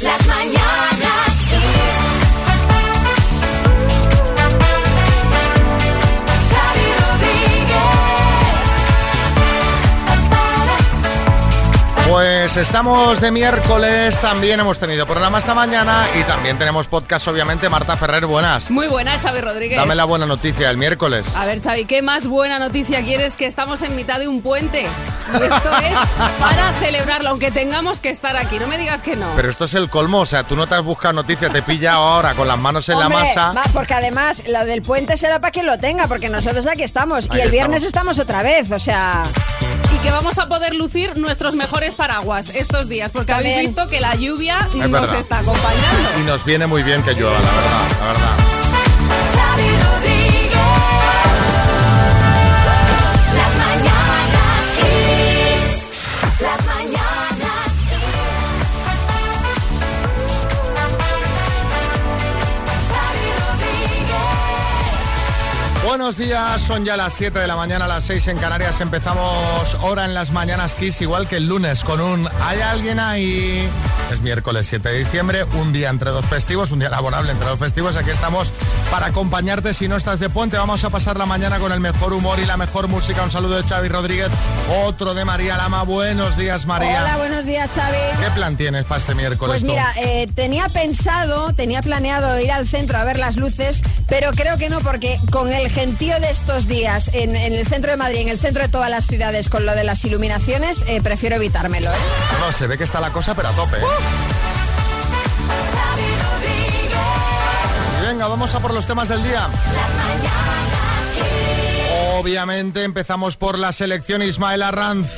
Las mañanas Pues estamos de miércoles, también hemos tenido programa esta mañana y también tenemos podcast, obviamente. Marta Ferrer, buenas. Muy buena, Xavi Rodríguez. Dame la buena noticia el miércoles. A ver, Xavi, ¿qué más buena noticia quieres que estamos en mitad de un puente? Y esto es para celebrarlo, aunque tengamos que estar aquí. No me digas que no. Pero esto es el colmo, o sea, tú no te has buscado noticia, te pilla ahora con las manos en Hombre, la masa. va, porque además lo del puente será para quien lo tenga, porque nosotros aquí estamos. Y el viernes estamos. otra vez, o sea. Que vamos a poder lucir nuestros mejores paraguas estos días, porque También. habéis visto que la lluvia Es nos verdad. está acompañando. Y nos viene muy bien que llueva, la verdad, la verdad. Buenos días, son ya las 7 de la mañana, las 6 en Canarias. Empezamos hora en las mañanas Kiss, igual que el lunes, con un ¿Hay alguien ahí? Es miércoles 7 de diciembre, un día entre dos festivos, un día laborable entre dos festivos. Aquí estamos para acompañarte. Si no estás de puente, vamos a pasar la mañana con el mejor humor y la mejor música. Un saludo de Xavi Rodríguez, otro de María Lama. Buenos días, María. Hola, buenos días, Xavi. ¿Qué plan tienes para este miércoles Pues tú? mira, eh, tenía pensado, tenía planeado ir al centro a ver las luces, pero creo que no, porque con el gentío de estos días en, el centro de Madrid, en el centro de todas las ciudades, con lo de las iluminaciones, eh, prefiero evitármelo. ¿eh? No, se ve que está la cosa, pero a tope. ¿eh? Venga, vamos a por los temas del día. Obviamente empezamos por la selección Ismael Arranz.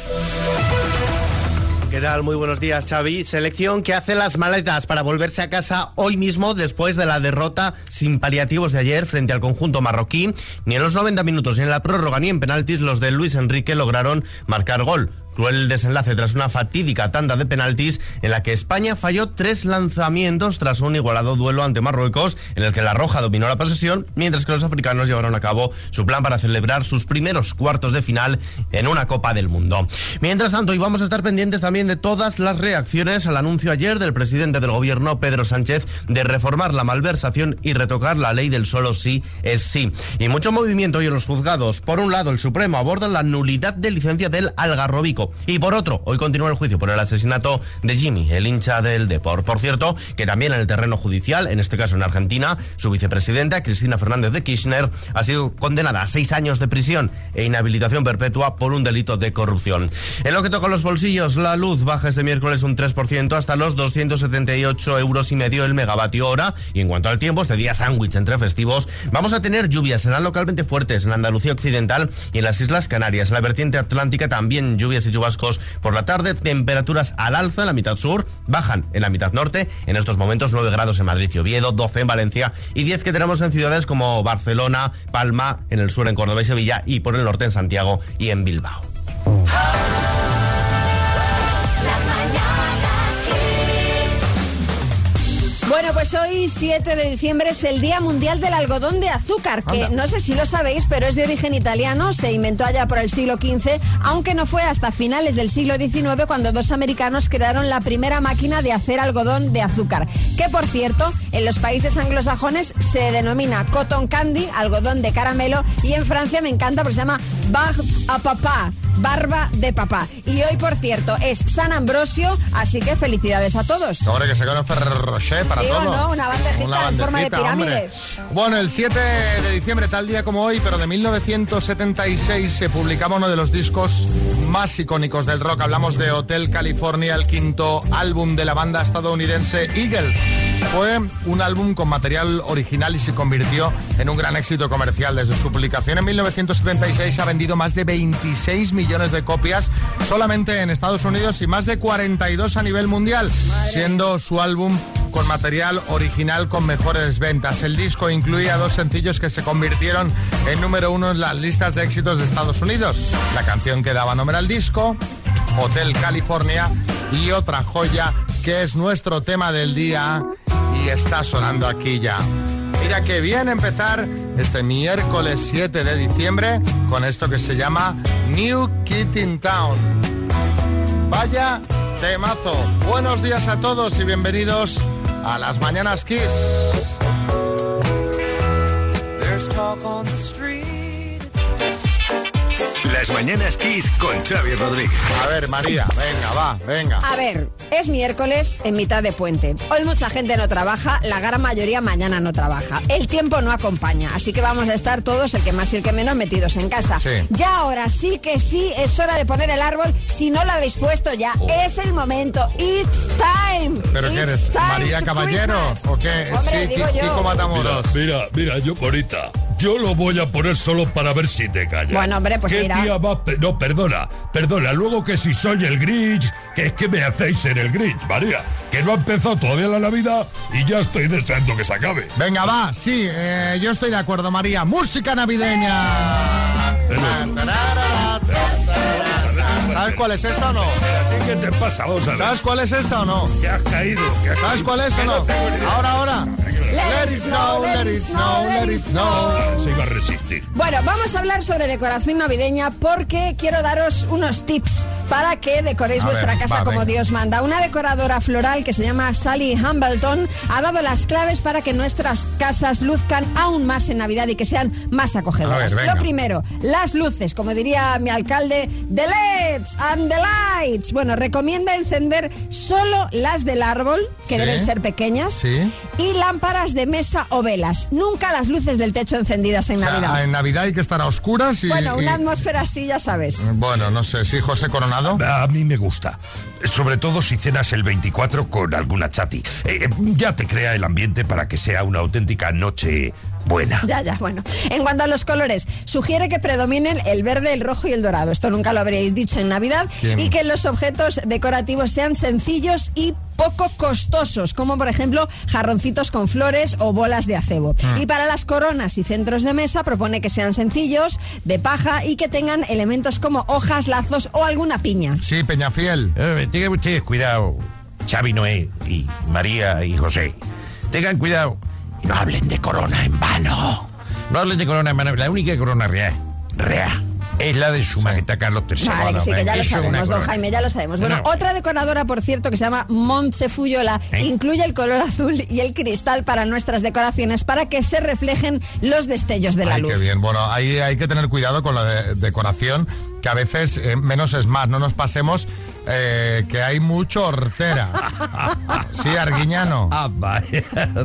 Muy buenos días, Xavi. Selección que hace las maletas para volverse a casa hoy mismo después de la derrota sin paliativos de ayer frente al conjunto marroquí. Ni en los 90 minutos, ni en la prórroga, ni en penaltis los de Luis Enrique lograron marcar gol. Cruel desenlace tras una fatídica tanda de penaltis en la que España falló tres lanzamientos tras un igualado duelo ante Marruecos en el que la Roja dominó la posesión mientras que los africanos llevaron a cabo su plan para celebrar sus primeros cuartos de final en una Copa del Mundo. Mientras tanto, y vamos a estar pendientes también de todas las reacciones al anuncio ayer del presidente del gobierno, Pedro Sánchez, de reformar la malversación y retocar la ley del solo sí es sí. Y mucho movimiento hoy en los juzgados. Por un lado, el Supremo aborda la nulidad de licencia del Algarrobico. Y por otro, hoy continúa el juicio por el asesinato de Jimmy, el hincha del Depor. Por cierto, que también en el terreno judicial, en este caso en Argentina, su vicepresidenta, Cristina Fernández de Kirchner, ha sido condenada a seis años de prisión e inhabilitación perpetua por un delito de corrupción. En lo que toca los bolsillos, la luz baja este miércoles un 3% hasta los 278 euros y medio el megavatio hora. Y en cuanto al tiempo, este día sándwich entre festivos, vamos a tener lluvias, serán localmente fuertes en Andalucía Occidental y en las Islas Canarias. En la vertiente atlántica también lluvias y por la tarde, temperaturas al alza en la mitad sur, bajan en la mitad norte, en estos momentos 9 grados en Madrid y Oviedo, 12 en Valencia y 10 que tenemos en ciudades como Barcelona, Palma, en el sur en Córdoba y Sevilla y por el norte en Santiago y en Bilbao. Pues hoy, 7 de diciembre, es el Día Mundial del Algodón de Azúcar, que Anda. no sé si lo sabéis, pero es de origen italiano, se inventó allá por el siglo XV, aunque no fue hasta finales del siglo XIX cuando dos americanos crearon la primera máquina de hacer algodón de azúcar, que por cierto, en los países anglosajones se denomina cotton candy, algodón de caramelo, y en Francia me encanta porque se llama barbe à papa. Barba de papá. Y hoy, por cierto, es San Ambrosio, así que felicidades a todos. Ahora que se un Ferrero Rocher para Digo, todo. no, una bandejita en forma de bandejita, pirámide. hombre. Bueno, el 7 de diciembre, tal día como hoy, pero de 1976, se publicaba uno de los discos más icónicos del rock. Hablamos de Hotel California, el quinto álbum de la banda estadounidense Eagles. Fue un álbum con material original y se convirtió en un gran éxito comercial. Desde su publicación en 1976 ha vendido más de 26 millones de copias solamente en Estados Unidos y más de 42 a nivel mundial, siendo su álbum con material original con mejores ventas. El disco incluía dos sencillos que se convirtieron en número uno en las listas de éxitos de Estados Unidos. La canción que daba nombre al disco, Hotel California, y otra joya que es nuestro tema del día y está sonando aquí ya. Mira que bien empezar este miércoles 7 de diciembre con esto que se llama New Kid in Town. Vaya Temazo. Buenos días a todos y bienvenidos a las Mañanas Kiss. Las mañanas Kiss con Xavi Rodríguez. A ver, María, venga, va, venga. A ver, es miércoles en mitad de puente. Hoy mucha gente no trabaja, la gran mayoría mañana no trabaja. El tiempo no acompaña, así que vamos a estar todos, el que más y el que menos, metidos en casa. Sí. Ya ahora sí que sí, es hora de poner el árbol. Si no lo habéis puesto ya, es el momento. It's time. Oh. ¿Pero qué It's eres? time ¿María to Caballero? Christmas. ¿O qué? Hombre, sí, digo Ki- yo. Kiko Matamoros. Mira, mira, mira, yo bonita. Yo lo voy a poner solo para ver si te callas. Bueno, hombre, pues ¿Qué mira. día pe- no, perdona, perdona. Luego que si soy el Grinch, que es que me hacéis ser el Grinch, María. Que no ha empezado todavía la Navidad y ya estoy deseando que se acabe. Venga, va, sí, eh, yo estoy de acuerdo, María. Música navideña. ¿Sabes cuál es esta o no? ¿Qué te pasa? Vamos a ver. ¿Sabes cuál es esta o no? Que has caído. que has ¿Sabes caído. cuál es o no? Ahora, ahora. Let it snow, let it snow, let it snow. Se iba a resistir. Bueno, vamos a hablar sobre decoración navideña porque quiero daros unos tips para que decoréis A vuestra ver, casa va, como venga. Dios manda. Una decoradora floral que se llama Sally Hambleton ha dado las claves para que nuestras casas luzcan aún más en Navidad y que sean más acogedoras. Ver. Lo primero, las luces, como diría mi alcalde, the LEDs and the lights. Bueno, recomienda encender solo las del árbol, que Sí. deben ser pequeñas, Sí. y lámparas de mesa o velas. Nunca las luces del techo encendidas en O sea, Navidad. en Navidad hay que estar a oscuras y... Bueno, y- una atmósfera así, ya sabes. Bueno, no sé, sí, José Coronado. A mí me gusta. Sobre todo si cenas el 24 con alguna chati. Eh, ya te crea el ambiente para que sea una auténtica noche buena. Ya, ya, bueno. En cuanto a los colores, sugiere que predominen el verde, el rojo y el dorado. Esto nunca lo habríais dicho en Navidad. ¿Quién? Y que los objetos decorativos sean sencillos y poco costosos, como por ejemplo jarroncitos con flores o bolas de acebo. Ah. Y para las coronas y centros de mesa propone que sean sencillos, de paja y que tengan elementos como hojas, lazos o alguna piña. Sí, Peñafiel. Eh, tengan ustedes cuidado, Xavi Noé y María y José. Tengan cuidado no hablen de corona en vano. No hablen de corona en vano. La única corona real, real, es la de su majestad Carlos III. Vale, que sí, que ya lo sabemos, don. Jaime, ya lo sabemos. Bueno, No. otra decoradora, por cierto, que se llama Montse Fuyola, ¿Eh? incluye el color azul y el cristal para nuestras decoraciones para que se reflejen los destellos de la Ay, luz. qué bien. Bueno, ahí hay que tener cuidado con la de- decoración, que a veces eh, menos es más. No nos pasemos eh, que hay mucho hortera. Sí, Arguiñano. Ah, vaya,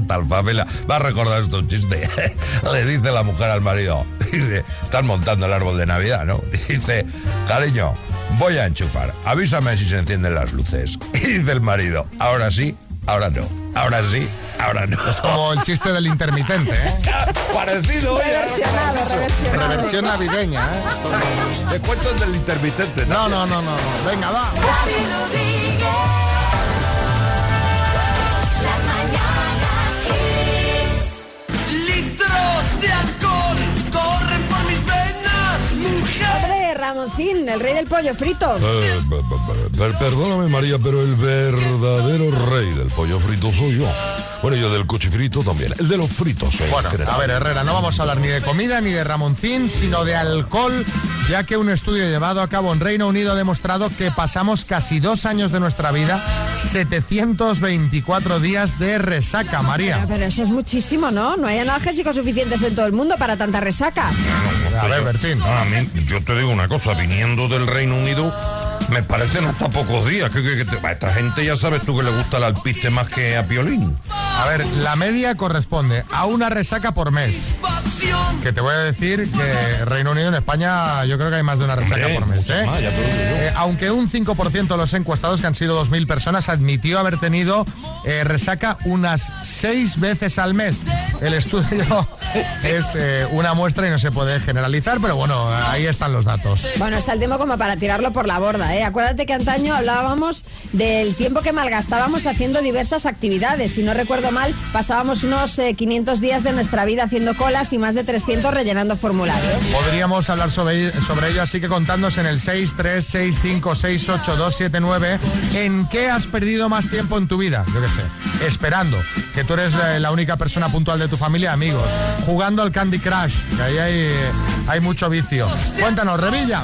tal Pamela. Va a recordar esto un chiste. Le dice la mujer al marido, dice, están montando el árbol de Navidad, ¿no? Dice, cariño, voy a enchufar, avísame si se encienden las luces. Y dice el marido, ahora sí, ahora no. Ahora sí, ahora no. Es como el chiste del intermitente, ¿eh? Parecido. Reversionado, reversionado. Reversión navideña, ¿eh? Te cuento del intermitente. No, no, no, no. no. Venga, va. Litros de Ramoncín, el rey del pollo frito. Eh, per- perdóname María, pero el verdadero rey del pollo frito soy yo. Bueno, yo del cuchifrito también. El de los fritos. eh, en Bueno, general. a ver, Herrera, no vamos a hablar ni de comida ni de Ramoncín, sino de alcohol, ya que un estudio llevado a cabo en Reino Unido ha demostrado que pasamos casi dos años de nuestra vida, 724 días de resaca, Pero, María. pero eso es muchísimo, ¿no? No hay analgésicos suficientes en todo el mundo para tanta resaca. A ver, Bertín. No, a mí, yo te digo una cosa, viniendo del Reino Unido, me parecen hasta pocos días. Que, esta gente ya sabes tú que le gusta el alpiste más que a Piolín. A ver, la media corresponde a una resaca por mes. Que te voy a decir que Reino Unido en España yo creo que hay más de una resaca Hombre, por mes. ¿eh? más. Eh, aunque un 5% de los encuestados, que han sido 2.000 personas, admitió haber tenido eh, resaca unas seis veces al mes. El estudio es eh, una muestra y no se puede generalizar, pero bueno, ahí están los datos. Bueno, está el tiempo como para tirarlo por la borda, ¿eh? Acuérdate que antaño hablábamos del tiempo que malgastábamos haciendo diversas actividades. Si no recuerdo mal, pasábamos unos eh, 500 días de nuestra vida haciendo colas y más de 300 rellenando formularios. Podríamos hablar sobre, sobre ello, así que contándonos en el 636568279 en qué has perdido más tiempo en tu vida, yo qué sé, esperando, que tú eres la, la única persona puntual de tu familia, amigos, jugando al Candy Crush, que ahí hay, hay mucho vicio. Cuéntanos, Revilla.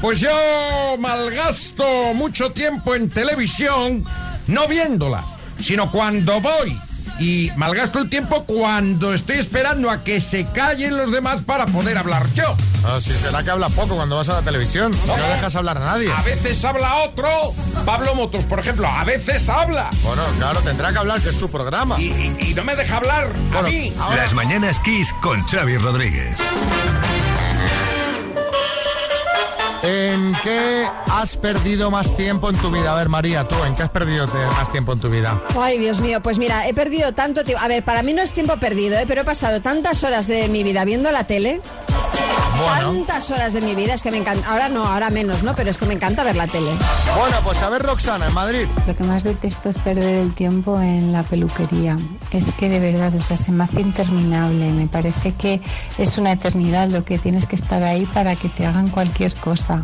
pues yo malgasto mucho tiempo en televisión, no viéndola, sino cuando voy. Y malgasto el tiempo cuando estoy esperando a que se callen los demás para poder hablar yo. No, si será que hablas poco cuando vas a la televisión. No, dejas hablar a nadie. A veces habla otro, Pablo Motos, por ejemplo, a veces habla. Bueno, claro, tendrá que hablar, que es su programa. Y, y- y no me deja hablar a mí. ahora- Las mañanas Kiss con Xavi Rodríguez. ¿En qué has perdido más tiempo en tu vida? A ver, María, tú, ¿en qué has perdido más tiempo en tu vida? Ay, Dios mío, pues mira, he perdido tanto tiempo. A ver, para mí no es tiempo perdido, ¿eh? pero he pasado tantas horas de mi vida viendo la tele. Bueno. Tantas horas de mi vida, es que me encanta. Ahora no, ahora menos, ¿no? Pero es que me encanta ver la tele. Bueno, pues a ver, Roxana, en Madrid. Lo que más detesto es perder el tiempo en la peluquería. Es que de verdad, o sea, se me hace interminable. Me parece que es una eternidad lo que tienes que estar ahí para que te hagan cualquier cosa.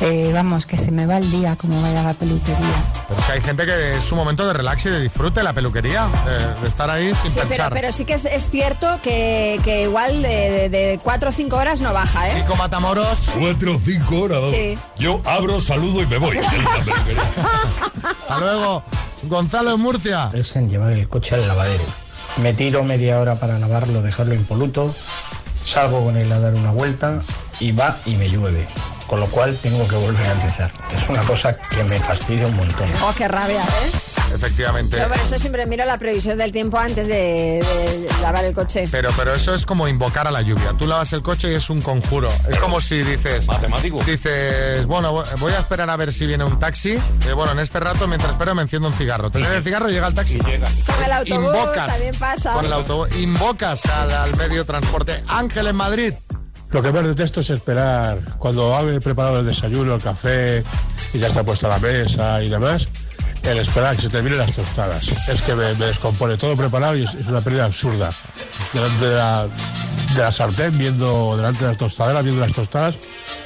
Eh, vamos, que se me va el día como vaya a la peluquería. Pero si hay gente que es su momento de relax y de disfrute la peluquería, de, de estar ahí sin Sí, pero, pensar. pero sí que es, es cierto que, que igual de, de- de cuatro o cinco horas no baja, ¿eh? Kiko Matamoros. Cuatro o cinco horas. Sí. Yo abro, saludo y me voy. Hasta luego. Gonzalo en Murcia. es en llevar el coche al lavadero. Me tiro media hora para lavarlo, dejarlo impoluto, salgo con él a dar una vuelta y va y me llueve. Con lo cual tengo que volver a empezar. Es una cosa que me fastidia un montón. Oh, qué rabia, ¿eh? Efectivamente. Yo por eso siempre miro la previsión del tiempo antes de, de lavar el coche. Pero, pero eso es como invocar a la lluvia. Tú lavas el coche y es un conjuro. Es como si dices... Matemático. Dices, bueno, vo- voy a esperar a ver si viene un taxi. Eh, bueno, en este rato, mientras espero, me enciendo un cigarro. Te enciende el cigarro y llega el taxi. Con el autobús Invocas. también pasa. Con el autobús. Invocas al, al medio de transporte. Ángel en Madrid. Lo que más detesto es esperar cuando he preparado el desayuno, el café y ya está puesta la mesa y demás. El esperar que se terminen las tostadas. Es que me, me descompone todo preparado y es, es una pérdida absurda. Delante de la, de la sartén, viendo delante de las tostaderas, viendo las tostadas,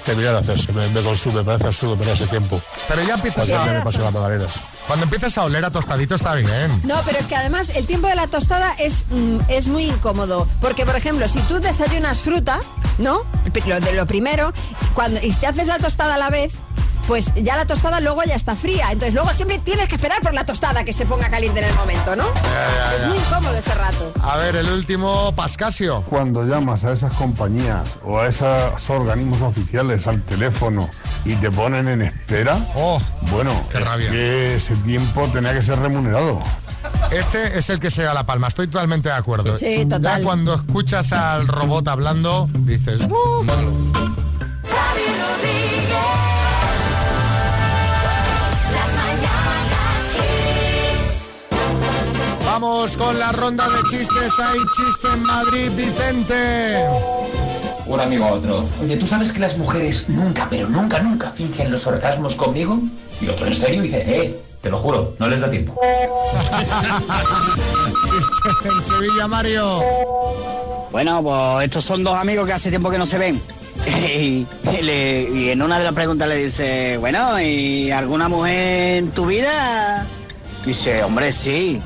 terminar de hacerse. Me, me consume, me parece absurdo perder ese tiempo. Pero ya empiezas a... me paso las magdalenas. Cuando empiezas a oler a tostadito está bien. No, pero es que además el tiempo de la tostada es, mm, es muy incómodo. Porque, por ejemplo, si tú desayunas fruta, ¿no? Lo de lo primero, cuando, y te haces la tostada a la vez, pues ya la tostada luego ya está fría. Entonces luego siempre tienes que esperar por la tostada que se ponga caliente en el momento, ¿no? ya, es ya. muy incómodo ese rato. A ver, el último, Pascasio. Cuando llamas a esas compañías o a esos organismos oficiales al teléfono y te ponen en espera, Oh, bueno, Qué rabia. que ese tiempo tenía que ser remunerado. este es el que se da la palma. Estoy totalmente de acuerdo. Sí, total. Ya cuando escuchas al robot hablando, dices... "Uh". Vamos con la ronda de chistes. Hay chiste en Madrid, Vicente. Un amigo a otro. Oye, ¿tú sabes que las mujeres nunca, pero nunca, nunca fingen los orgasmos conmigo? Y otro en serio dice, eh, te lo juro, no les da tiempo. Chiste en Sevilla, Mario. Bueno, pues estos son dos amigos que hace tiempo que no se ven. Y, le- y en una de las preguntas le dice, bueno, ¿y alguna mujer en tu vida? Dice, hombre, sí.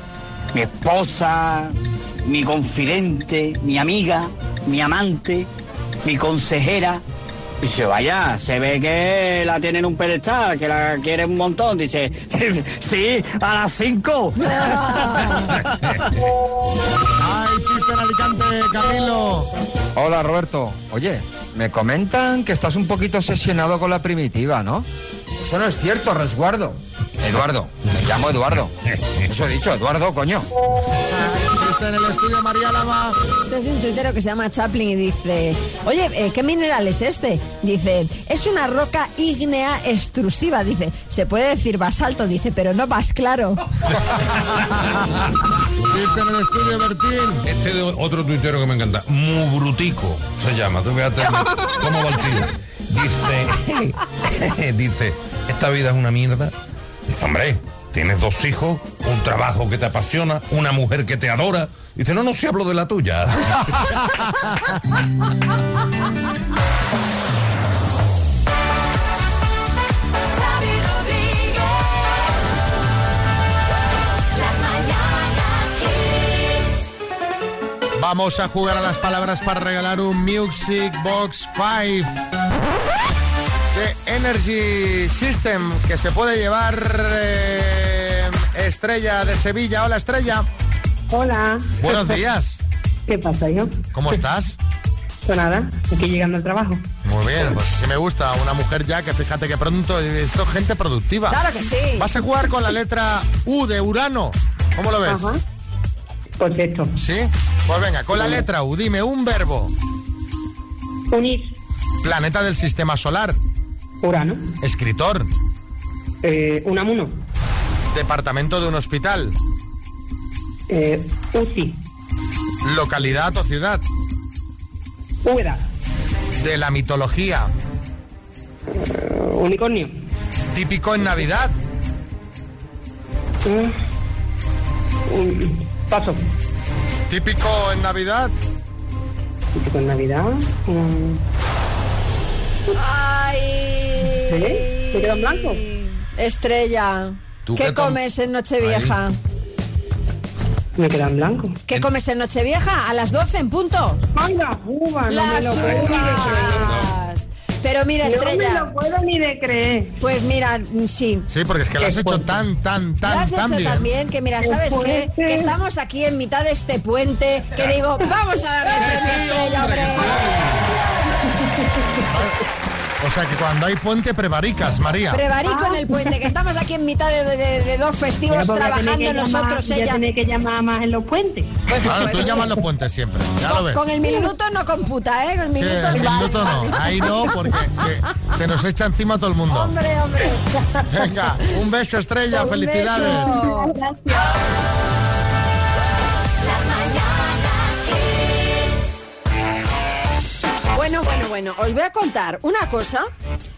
Mi esposa, mi confidente, mi amiga, mi amante, mi consejera. Dice, vaya, se ve que la tienen un pedestal, que la quiere un montón. Dice, sí, a las cinco. Hay chiste en Alicante, Camilo. Hola Roberto, oye, me comentan que estás un poquito obsesionado con la primitiva, ¿no? Eso no es cierto, resguardo. Eduardo, me llamo Eduardo. Eso he dicho, Eduardo, coño. Chiste en el estudio, María Lama. Este es un tuitero que se llama Chaplin y dice, oye, eh, ¿qué mineral es este? Dice, es una roca ígnea extrusiva. Dice, se puede decir basalto, dice, pero no más claro. Chiste en el estudio, Bertín. Este de otro tuitero que me encanta, Mubrutico se llama. Tú fíjate cómo va el tío. Dice, dice, esta vida es una mierda. Dice, hombre, tienes dos hijos, un trabajo que te apasiona, una mujer que te adora. Dice, no, no, si hablo de la tuya. Vamos a jugar a las palabras para regalar un Music Box 5. De Energy System que se puede llevar eh, Estrella de Sevilla. Hola Estrella. Hola. Buenos días. ¿Qué pasa, hijo? ¿Cómo estás? Pues nada, aquí llegando al trabajo. Muy bien, pues sí me gusta una mujer ya que fíjate que pronto esto es gente productiva. Claro que sí. Vas a jugar con la letra U de Urano. ¿Cómo lo ves? Ajá. Perfecto. ¿Sí? Pues venga, con la letra U, dime un verbo. Unir. Planeta del sistema solar. Urano. Escritor. Eh, Unamuno. Departamento de un hospital. Eh, UCI. Localidad o ciudad. Úbeda. De la mitología. Eh, unicornio. Típico en Navidad. Un- paso. Típico en Navidad. Típico en Navidad. Mm. Ay. ¿Eh? ¿Me queda en blanco? Estrella. ¿Tú ¿Qué comes en Nochevieja? Me queda en blanco. ¿Qué comes en Nochevieja? A las 12 en punto. ¡Ay, las uvas! No Las me lo creer. uvas. Pero mira, No Estrella. me lo puedo ni de creer. Pues mira, mm, sí. Sí, porque es que lo has hecho fuerte. tan, tan, Lo tan, has tan hecho bien. también, que mira, ¿sabes qué? Que estamos aquí en mitad de este puente, que digo, vamos a darle a Estrella, hombre. O sea que cuando hay puente prevaricas, María. Prevarico en el puente, que estamos aquí en mitad de, de- de dos festivos trabajando llamar- nosotros, ya ella. tiene que llamar más en los puentes. Pues, Claro, bueno, tú llamas los puentes siempre, ya lo con, ves. con el minuto no computa, ¿eh? Con el Sí, minuto el no. minuto no, ahí no, porque se, se nos echa encima todo el mundo. Hombre, hombre. Venga, un beso, Estrella, Un felicidades. beso. Bueno, bueno, bueno, os voy a contar una cosa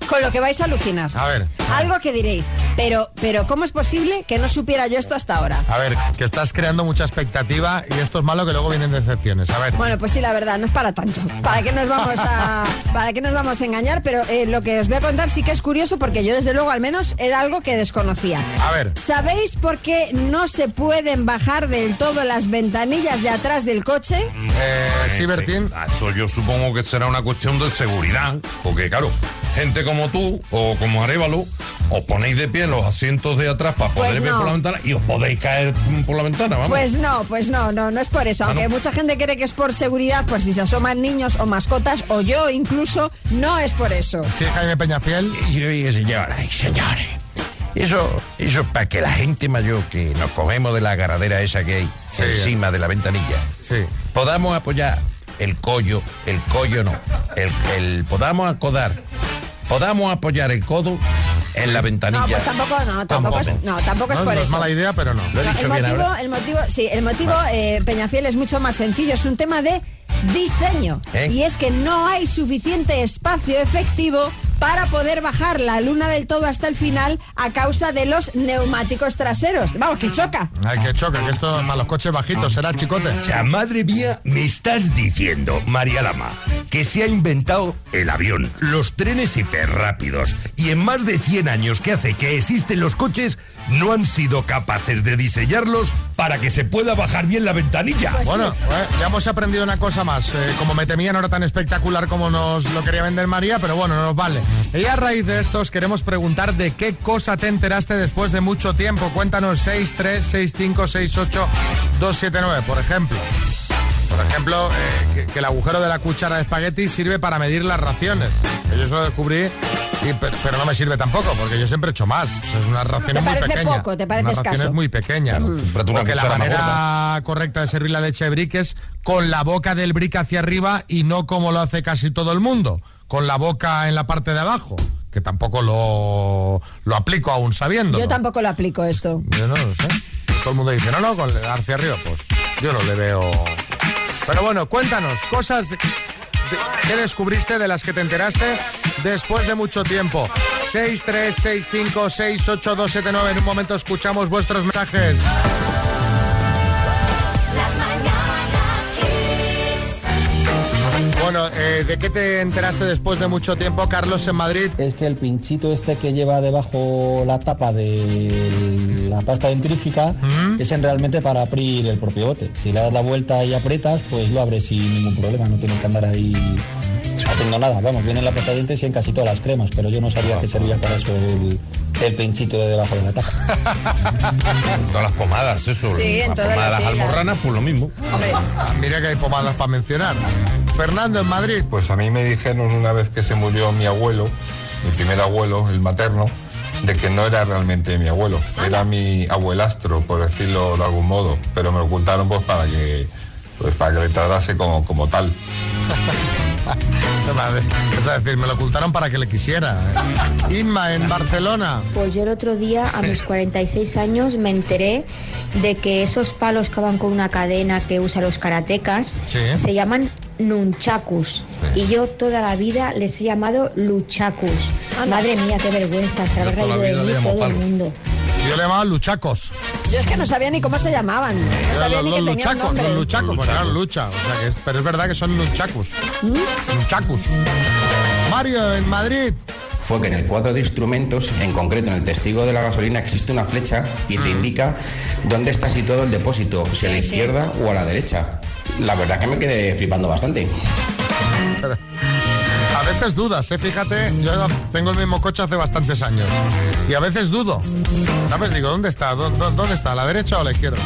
con lo que vais a alucinar. A ver, Algo que diréis, pero, pero ¿cómo es posible que no supiera yo esto hasta ahora? a ver, que estás creando mucha expectativa y esto es malo que luego vienen decepciones. A ver, Bueno, pues sí, la verdad, no es para tanto. ¿Para qué nos vamos a, para qué nos vamos a engañar? Pero eh, lo que os voy a contar sí que es curioso porque yo desde luego al menos era algo que desconocía. a ver. ¿Sabéis por qué no se pueden bajar del todo las ventanillas de atrás del coche? Eh, sí, Bertín. Eso yo supongo que será una cuestión de seguridad, porque claro, gente como tú o como Arevalo, os ponéis de pie en los asientos de atrás para poder Pues ver no. por la ventana y os podéis caer por la ventana, vamos. Pues no, pues no, no, no es por eso. Ah, Aunque ¿no? mucha gente cree que es por seguridad, pues si se asoman niños o mascotas, o yo incluso, no es por eso. Sí, Jaime Peñafiel. Y, y, señoras y señores, eso, eso para que la gente mayor que nos cogemos de la agarradera esa que hay Sí. encima de la ventanilla, Sí. podamos apoyar el collo, el collo no, el, el podamos acodar, podamos apoyar el codo en la No, ventanilla. pues tampoco, no, tampoco es, no, tampoco es No, por no es eso. mala idea, pero no. Lo he No, dicho el bien motivo, ahora. el motivo, sí, el motivo, eh, Peñafiel, es mucho más sencillo, es un tema de diseño. ¿Eh? Y es que no hay suficiente espacio efectivo para poder bajar la luna del todo hasta el final a causa de los neumáticos traseros. Vamos, que choca. Ay, que choca, que esto para los coches bajitos será chicote. O sea, madre mía, me estás diciendo, María Lama, que se ha inventado el avión, los trenes hiperrápidos y en más de 100 años que hace que existen los coches, no han sido capaces de diseñarlos para que se pueda bajar bien la ventanilla. Bueno, eh, ya hemos aprendido una cosa más. Eh, como me temía, no era tan espectacular como nos lo quería vender María, pero bueno, no nos vale. Y a raíz de esto os queremos preguntar de qué cosa te enteraste después de mucho tiempo. Cuéntanos 636568279, por ejemplo. Por ejemplo, eh, que, que el agujero de la cuchara de espagueti sirve para medir las raciones. Yo eso lo descubrí, y, per- pero no me sirve tampoco, porque yo siempre he hecho más. O sea, es unas raciones muy parece pequeñas. poco, te parece unas escaso. raciones muy pequeñas. una Porque la manera correcta de servir la leche de brick es con la boca del brick hacia arriba y no como lo hace casi todo el mundo, con la boca en la parte de abajo, que tampoco lo, lo aplico aún sabiendo. Yo tampoco lo aplico esto. Yo no lo sé. Todo el mundo dice, no, no, con el hacia arriba, pues yo no le veo. Pero bueno, cuéntanos, cosas que descubriste de las que te enteraste después de mucho tiempo. 636568279. En un momento escuchamos vuestros mensajes. Bueno, eh, ¿de qué te enteraste después de mucho tiempo, Carlos, en Madrid? Es que el pinchito este que lleva debajo la tapa de la pasta dentrífica es en realmente para abrir el propio bote. Si le das la vuelta y aprietas, pues lo abres sin ningún problema, no tienes que andar ahí haciendo nada. Vamos, viene en la pasta de dientes y en casi todas las cremas, pero yo no sabía que servía para eso el, el pinchito de debajo de la tapa. Todas las pomadas, eso. Sí, en las todas pomadas las almorranas, pues lo mismo. Ah, Mira que hay pomadas para mencionar. Fernando, en Madrid. Pues a mí me dijeron una vez que se murió mi abuelo, mi primer abuelo, el materno, de que no era realmente mi abuelo, era mi abuelastro, por decirlo de algún modo, pero me lo ocultaron pues para que pues para que le tratase como, como tal. Es decir, me lo ocultaron para que le quisiera. Inma, en Barcelona. Pues yo el otro día, a mis 46 años, me enteré de que esos palos que van con una cadena que usan los karatecas Sí. se llaman nunchakus. Y yo toda la vida les he llamado luchacus. Madre mía, qué vergüenza, se habrá reído de mí todo el mundo. Yo le llamaba luchacos. Yo es que no sabía ni cómo se llamaban. No sabía los, ni que los tenían luchacos, nombre. los luchacos, claro, lucha. O sea que es- pero es verdad que son luchacos. Luchacos. Mario, en Madrid. fue que en el cuadro de instrumentos, en concreto en el testigo de la gasolina, existe una flecha y te indica dónde está situado el depósito, si a la izquierda o a la derecha. La verdad que me quedé flipando bastante. A veces dudas, ¿eh? Fíjate, yo tengo el mismo coche hace bastantes años. Y a veces dudo. ¿Sabes? Digo, ¿dónde está? ¿Dó- dó- ¿Dónde está? ¿A la derecha o a la izquierda?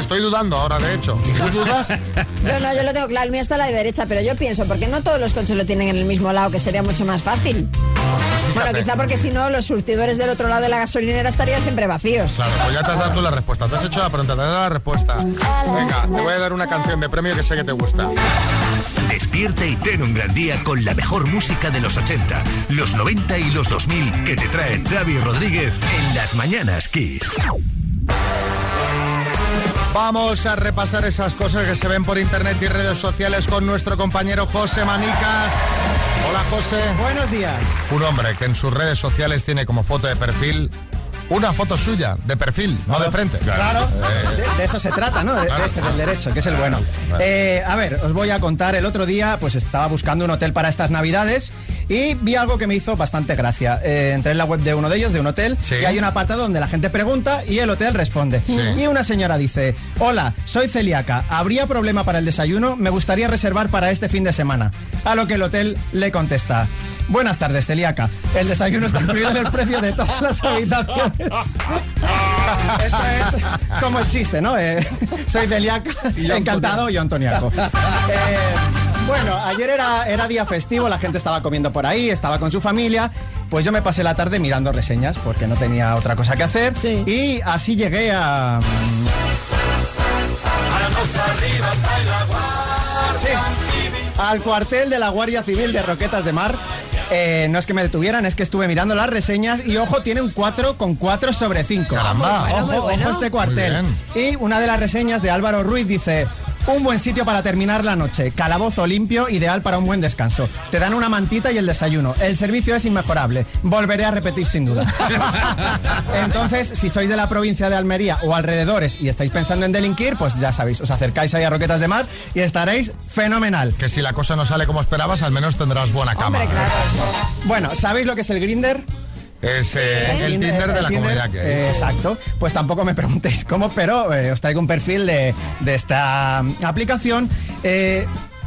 Estoy dudando ahora, de hecho. ¿Tú dudas? Yo no, yo lo tengo claro, el mío está a la derecha, pero yo pienso, ¿por qué no todos los coches lo tienen en el mismo lado, que sería mucho más fácil? Bueno, quizá porque si no, los surtidores del otro lado de la gasolinera estarían siempre vacíos. Claro, pues ya te has dado tú la respuesta. Te has hecho la pregunta, te has dado la respuesta. Venga, te voy a dar una canción de premio que sé que te gusta. Despierta y ten un gran día con la mejor música de los 80, los 90 y los 2000 que te trae Xavi Rodríguez en las mañanas Kiss. Vamos a repasar esas cosas que se ven por internet y redes sociales con nuestro compañero José Manicas. Hola José. Buenos días. Un hombre que en sus redes sociales tiene como foto de perfil una foto suya, de perfil, no de frente. Claro, Eh, de, de eso se trata, ¿no? De, de este, del derecho, que es el bueno. Eh, a ver, os voy a contar, el otro día pues estaba buscando un hotel para estas navidades y vi algo que me hizo bastante gracia. Eh, entré en la web de uno de ellos, de un hotel, y hay un apartado donde la gente pregunta y el hotel responde. Sí. Y una señora dice, hola, soy celíaca, ¿habría problema para el desayuno? Me gustaría reservar para este fin de semana. A lo que el hotel le contesta. Buenas tardes, celíaca. El desayuno está incluido en el precio de todas las habitaciones. Esto es como el chiste, ¿no? Eh, soy celíaca, encantado, yo Antoniaco. Eh, bueno, ayer era, era día festivo, la gente estaba comiendo por ahí, estaba con su familia. Pues yo me pasé la tarde mirando reseñas porque no tenía otra cosa que hacer. Y así llegué a. Sí, al cuartel de la Guardia Civil de Roquetas de Mar. Eh, no es que me detuvieran, es que estuve mirando las reseñas y ojo, tiene un 4,4 sobre 5. Caramba. Ojo, Bueno, muy bueno. ojo este cuartel. Y una de las reseñas de Álvaro Ruiz dice. Un buen sitio para terminar la noche, calabozo limpio, ideal para un buen descanso. Te dan una mantita y el desayuno. El servicio es inmejorable. Volveré a repetir sin duda. Entonces, si sois de la provincia de Almería o alrededores y estáis pensando en delinquir, pues ya sabéis, os acercáis ahí a Roquetas de Mar y estaréis fenomenal. Que si la cosa no sale como esperabas, al menos tendrás buena cama. ¿eh? Bueno, ¿sabéis lo que es el Grinder? Es eh, el Tinder de la comunidad que Eh, es. exacto. Pues tampoco me preguntéis cómo, pero eh, os traigo un perfil de, de esta mm, aplicación. Eh,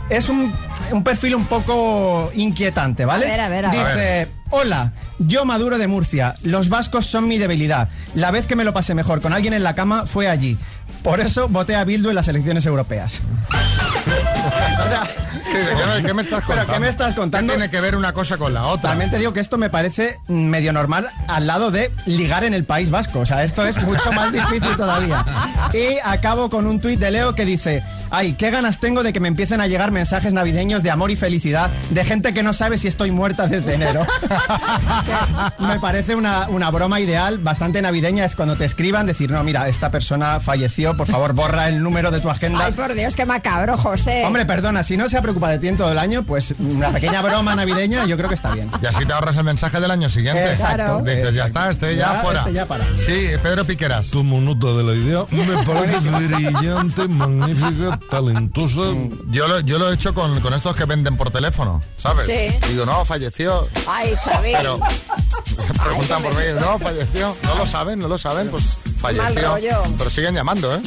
es un, un perfil un poco inquietante, ¿vale? A ver, a ver, a ver. Dice, A ver. hola, yo Maduro de Murcia, los vascos son mi debilidad. La vez que me lo pasé mejor con alguien en la cama fue allí. Por eso voté a Bildu en las elecciones europeas. ¿Qué, qué me estás ¿Pero contando? qué me estás contando? ¿Qué tiene que ver una cosa con la otra? También te digo que esto me parece medio normal al lado de ligar en el País Vasco. O sea, esto es mucho más difícil todavía. Y acabo con un tuit de Leo que dice, ay, qué ganas tengo de que me empiecen a llegar mensajes navideños de amor y felicidad de gente que no sabe si estoy muerta desde enero. Me parece una, una broma ideal, bastante navideña, es cuando te escriban decir, no, mira, esta persona falleció, por favor, borra el número de tu agenda. Ay, por Dios, qué macabro, José. Hombre, perdona, si no se ha preocupado de ti en todo el año, pues una pequeña broma navideña yo creo que está bien. Y así te ahorras el mensaje del año siguiente. Exacto. Dices, ya está, este ya, Ya, fuera. este ya para. Sí, Pedro Piqueras. Tomo nota de la idea. Me parece brillante, magnífica, talentosa. Yo lo, yo lo he hecho con, con estos que venden por teléfono, ¿sabes? Sí. Digo, no, falleció. Ay, Xavi. Pero preguntan por mí, no, falleció. No lo saben, no lo saben, pues falleció. rollo. Pero siguen llamando, ¿eh?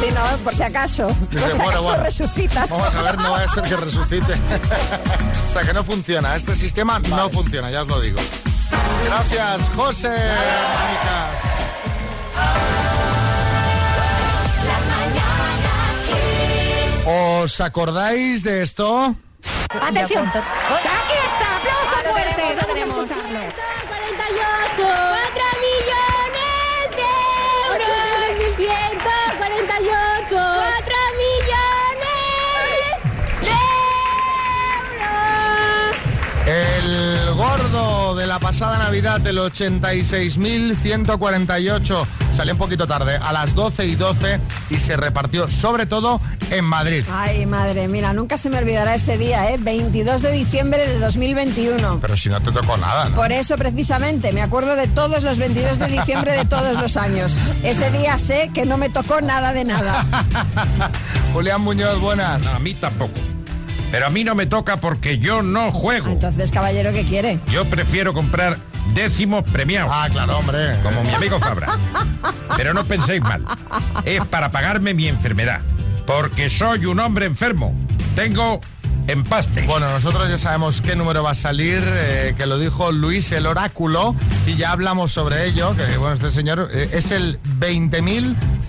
Sí, no, por si acaso. Por Dice, si bueno, acaso bueno. resucitas. Vamos a ver, no vaya a ser que resucite. o sea, que no funciona. Este sistema no funciona, ya os lo digo. Gracias, José. ¿Os acordáis de esto? Atención. Aquí está, aplauso fuerte. Vamos a escucharlo. De la pasada Navidad del 86.148 salió un poquito tarde, a las 12 y 12 y se repartió sobre todo en Madrid. Ay, madre, mira, nunca se me olvidará ese día, ¿eh? 22 de diciembre de 2021. Pero si no te tocó nada, ¿no? Por eso precisamente me acuerdo de todos los 22 de diciembre de todos los años. Ese día sé que no me tocó nada de nada. Julián Muñoz, buenas. No, a mí tampoco. Pero a mí no me toca porque yo no juego. Entonces, caballero, ¿qué quiere? Yo prefiero comprar décimos premiados. Ah, claro, hombre. Como mi amigo Fabra. Pero no penséis mal. Es para pagarme mi enfermedad. Porque soy un hombre enfermo. Tengo empaste. Bueno, nosotros ya sabemos qué número va a salir, eh, que lo dijo Luis el oráculo, y ya hablamos sobre ello, que bueno, este señor eh, es el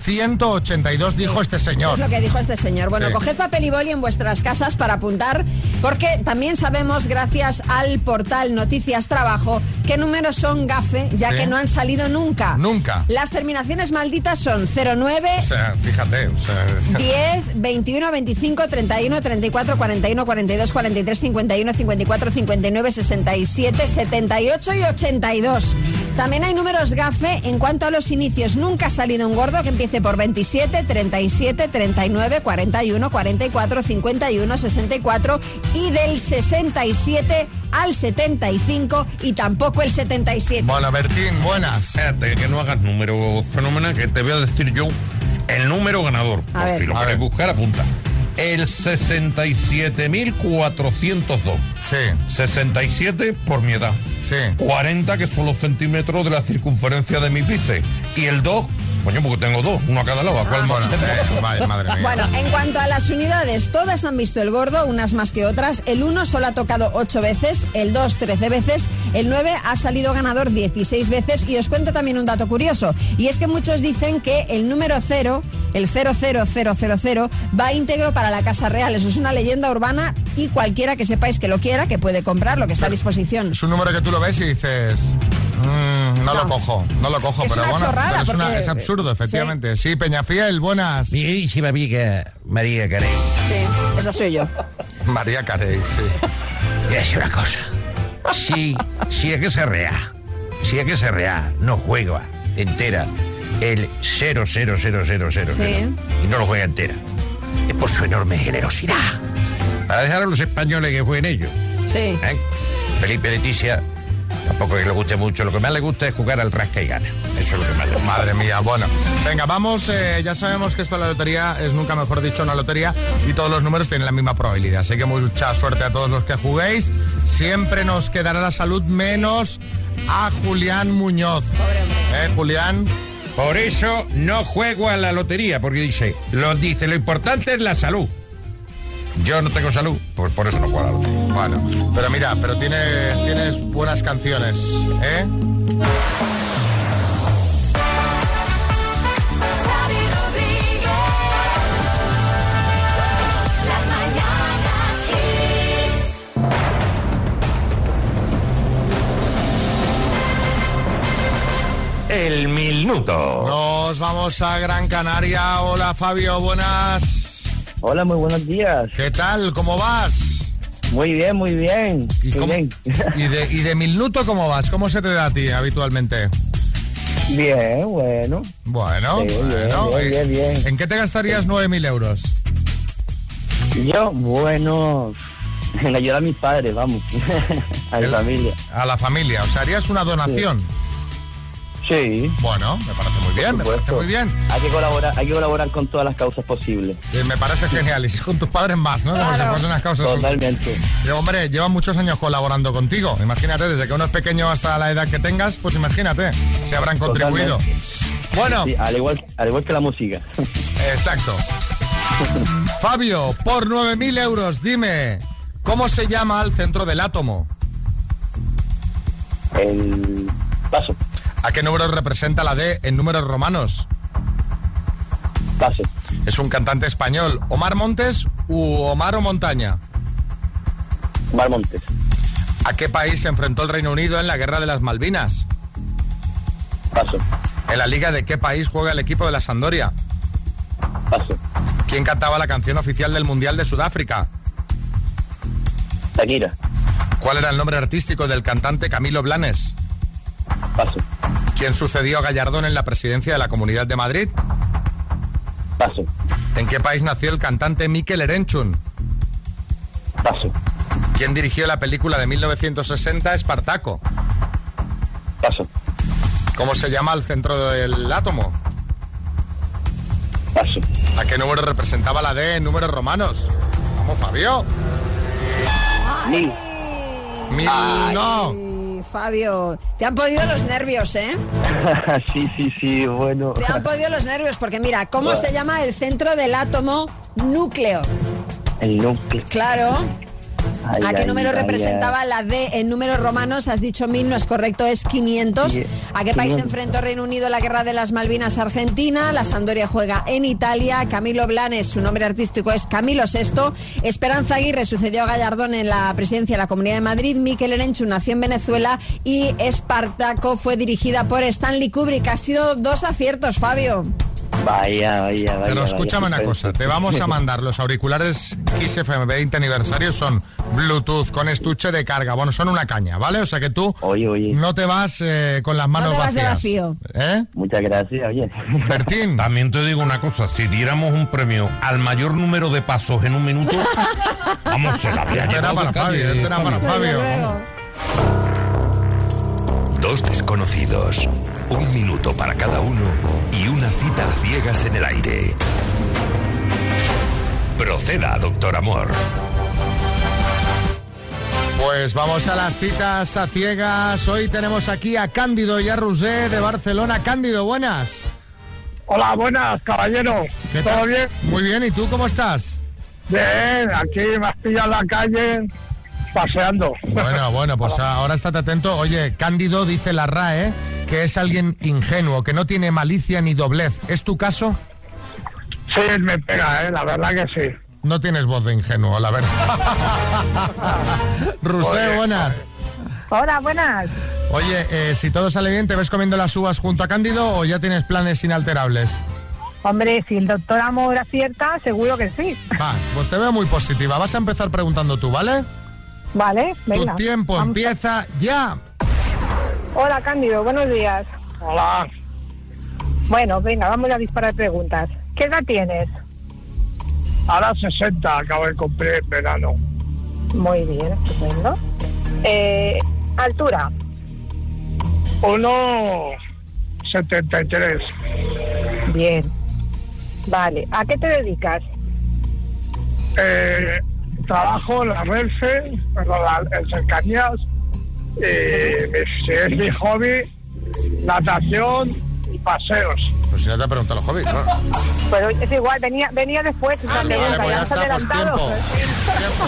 20.182, dijo este señor. Es lo que dijo este señor. Bueno, Sí. coged papel y boli en vuestras casas para apuntar, porque también sabemos, gracias al portal Noticias Trabajo, qué números son gafe, ya Sí. que no han salido nunca. Nunca. Las terminaciones malditas son 09, O sea, fíjate, o sea, 10, 21, 25, 31, 34, 41, 42, 43, 51, 54, 59, 67, 78 y 82. También hay números gafe en cuanto a los inicios. Nunca ha salido un gordo que empiece por 27, 37, 39, 41, 44, 51, 64 y del 67 al 75 y tampoco el 77. Bueno, Bertín, buenas. Espérate, que no hagas número fenómeno, que te voy a decir yo el número ganador. A Pues ver. si lo A quieres ver. buscar, apunta. El 67.402. Sí. 67 por mi edad. Sí. 40 que son los centímetros de la circunferencia de mi bíceps. Y el 2, coño, porque tengo dos, uno a cada lado. ¿a cuál más? Bueno, eh, madre mía. Bueno, en cuanto a las unidades, todas han visto el gordo, unas más que otras. El 1 solo ha tocado 8 veces, el 2 13 veces, el 9 ha salido ganador 16 veces y os cuento también un dato curioso. Y es que muchos dicen que el número 0, el 00000, va íntegro para la Casa Real. Eso es una leyenda urbana y cualquiera que sepáis que lo quiera, que puede comprarlo, que está a disposición. Es un número que tú lo ves y dices... "Mm, no, lo cojo, no lo cojo, Es pero una bueno, chorrada, pero es, una- es absurdo, efectivamente. Sí, Peñafiel, buenas. Mi queridísima amiga María Carey. Sí, esa soy yo. María Carey, sí. Voy a decir una cosa. Si, si a que se rea, si a que se rea no juega entera el 00000 Sí. y no lo juega entera, es por su enorme generosidad. Para dejar a los españoles que jueguen ellos. Sí. ¿eh? Felipe Leticia, tampoco es que le guste mucho, lo que más le gusta es jugar al rasca y gana. Eso es lo que más le gusta. Madre mía, bueno. Venga, vamos, eh, ya sabemos que esto de la lotería es nunca mejor dicho una lotería y todos los números tienen la misma probabilidad. Así que mucha suerte a todos los que juguéis. Siempre nos quedará la salud menos a Julián Muñoz. ¿Eh, Julián? Por eso no juego a la lotería, porque dice, lo dice, lo importante es la salud. Yo no tengo salud, pues por eso no juego a la lotería. Bueno, pero mira, pero tienes, tienes buenas canciones, ¿eh? El minuto. Nos vamos a Gran Canaria. Hola Fabio, buenas. Hola, muy buenos días. ¿Qué tal? ¿Cómo vas? Muy bien, muy bien. ¿Y, Muy cómo- bien. y de, y de minuto cómo vas? ¿Cómo se te da a ti habitualmente? Bien, bueno. Bueno, Sí, bueno. bien, ¿y- bien, bien. ¿En qué te gastarías 9.000 euros? Yo, bueno, en ayudar a mis padres, vamos, a mi El- familia. A la familia, o sea, harías una donación. Sí. Bueno, me parece muy bien, me parece muy bien. Hay que colaborar, hay que colaborar con todas las causas posibles. Eh, me parece genial. Y si con tus padres más, ¿no? Como si Claro. fuesen unas causas. Totalmente. Eh, hombre, llevan muchos años colaborando contigo. Imagínate, desde que uno es pequeño hasta la edad que tengas, pues imagínate, se habrán contribuido. Bueno. Sí, al, igual, al igual que la música. Exacto. Fabio, por 9.000 euros, dime, ¿cómo se llama el centro del átomo? El paso. ¿A qué número representa la D en números romanos? Paso. Es un cantante español. ¿Omar Montes u Omar o Montaña? Omar Montes. ¿A qué país se enfrentó el Reino Unido en la Guerra de las Malvinas? Paso. ¿En la liga de qué país juega el equipo de la Sandoria? Paso. ¿Quién cantaba la canción oficial del Mundial de Sudáfrica? Shakira. ¿Cuál era el nombre artístico del cantante Camilo Blanes? Paso. ¿Quién sucedió a Gallardón en la presidencia de la Comunidad de Madrid? Paso. ¿En qué país nació el cantante Mikel Erenchun? Paso. ¿Quién dirigió la película de 1960 Espartaco? Paso. ¿Cómo se llama el centro del átomo? Paso. ¿A qué número representaba la D en números romanos? Vamos, Fabio. Mil. Mil, no. Ay, Fabio, te han podido los nervios, ¿eh? sí, sí, sí, bueno. Te han podido los nervios porque mira, ¿cómo Bueno. se llama el centro del átomo núcleo? El núcleo. Claro. Ay, ¿A qué ay, número ay, representaba la D en números romanos? Has dicho mil, no es correcto, es 500. Sí, ¿A qué país 500. enfrentó Reino Unido la guerra de las Malvinas Argentina? La Sampdoria juega en Italia. Camilo Blanes, su nombre artístico es Camilo VI. Esperanza Aguirre sucedió a Gallardón en la presidencia de la Comunidad de Madrid. Miquel Erenchu nació en Venezuela y Espartaco fue dirigida por Stanley Kubrick. Ha sido dos aciertos, Fabio. Vaya, vaya, vaya. Pero escúchame vaya, una cosa, te vamos a mandar los auriculares Kiss FM 20 aniversario, son Bluetooth con estuche de carga, bueno, son una caña, ¿vale? O sea que tú no te vas eh, con las manos te vas de vacías. vacío. ¿Eh? Muchas gracias, oye. Bertín. También te digo una cosa, si diéramos un premio al mayor número de pasos en un minuto, vamos, se la Este era para Fabio, este era para Fabio. Dos desconocidos, un minuto para cada uno y una cita a ciegas en el aire. Proceda, doctor Amor. Pues vamos a las citas a ciegas. Hoy tenemos aquí a Cándido y a Rusé de Barcelona. Cándido, buenas. Hola, buenas, caballero. ¿Qué ¿Todo tal? bien? Muy bien, ¿y tú cómo estás? Bien, aquí me has pillado en la calle paseando. Bueno, bueno, pues ahora estate atento. Oye, Cándido dice la RAE que es alguien ingenuo, que no tiene malicia ni doblez. ¿Es tu caso? Sí, me pega, ¿eh? la verdad que sí. No tienes voz de ingenuo, la verdad. Rusé, buenas. Hola, buenas. Oye, eh, si todo sale bien, ¿te ves comiendo las uvas junto a Cándido o ya tienes planes inalterables? Hombre, si el doctor Amor acierta, seguro que sí. Va, pues te veo muy positiva. Vas a empezar preguntando tú, ¿vale? Vale, venga. Tu tiempo Vamos. empieza ya. Hola, Cándido, buenos días. Hola. Bueno, venga, vamos a disparar preguntas. ¿Qué edad tienes? Ahora 60, acabo de cumplir en verano. Muy bien, estupendo. Eh, altura, 1,73. bien. Vale, ¿a qué te dedicas? Eh, trabajo en la Renfe, perdón, la- en cercanías. Si es mi hobby, natación y paseos. Pues si no te pregunto los hobbies, claro. Pero es igual, venía, venía después Vale, pues ya ya está, pues tiempo. Tiempo.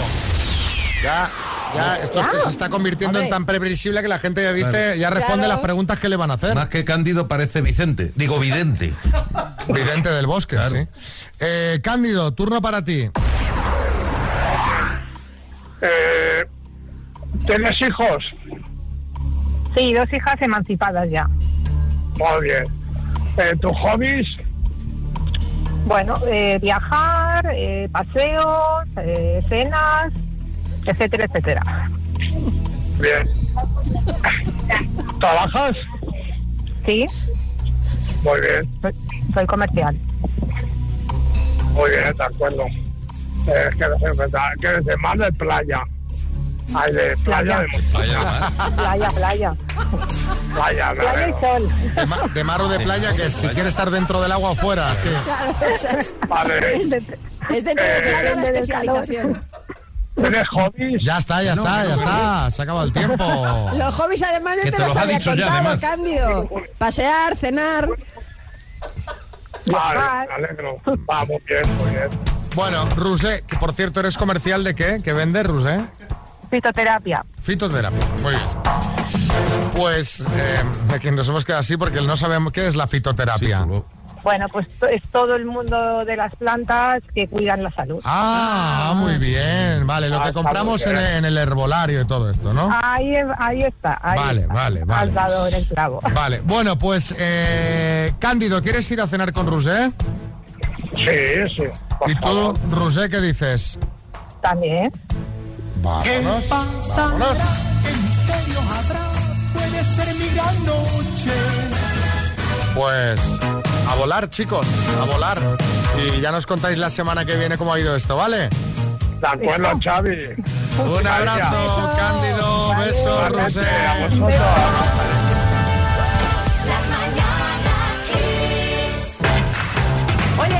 Ya, ya, esto se está convirtiendo en tan previsible que la gente ya dice, Claro. ya responde Claro. las preguntas que le van a hacer. Más que Cándido parece Vicente. Digo, vidente. Vidente del bosque, Claro. sí. Eh, Cándido, turno para ti. Eh, ¿Tienes hijos? Sí, dos hijas emancipadas ya. Muy bien. Eh, ¿Tus hobbies? Bueno, eh, viajar, eh, paseos, eh, cenas, etcétera, etcétera. Bien. ¿Trabajas? Sí, Muy bien, soy, soy comercial. muy bien, de acuerdo. Eh, que eres, de- que eres de mar de playa. Ay, de playa de montaña. Playa, playa. Playa, Playa y no, sol. De, ma- de mar o de playa, que si quiere estar dentro del agua o fuera, sí. Claro, esa es, Vale. es, es dentro de playa la especialización. ¿Tienes hobbies? Ya está, ya está, ya está. Se ha acabado el tiempo. Los hobbies además Que ya te te los los ha había dicho ya, contado, además. Cándido. Pasear, cenar. Vale, me alegro. Vamos, bien, muy bien. Bueno, Rusé, que por cierto eres comercial de qué? ¿Qué vende Rusé? Fitoterapia. Fitoterapia. Muy bien. Pues eh, nos hemos quedado así porque no sabemos qué es la fitoterapia. Bueno, pues es todo el mundo de las plantas que cuidan la salud. Ah, muy bien. Vale, lo Ah, que compramos en, el herbolario y todo esto, ¿no? Ahí, ahí está. ahí Vale, está. vale, vale. Has dado en el clavo. Vale, bueno, pues eh, Cándido, ¿quieres ir a cenar con Rusé? Sí, sí. ¿Y tú, Rusé, qué dices? También. Vámonos, vámonos. ¿Qué misterio habrá? Puede ser mi gran noche. Pues a volar, chicos, a volar. Y ya nos contáis la semana que viene cómo ha ido esto, ¿vale? De acuerdo, Xavi. Un abrazo, Cándido, besos, Rusé. a vosotros.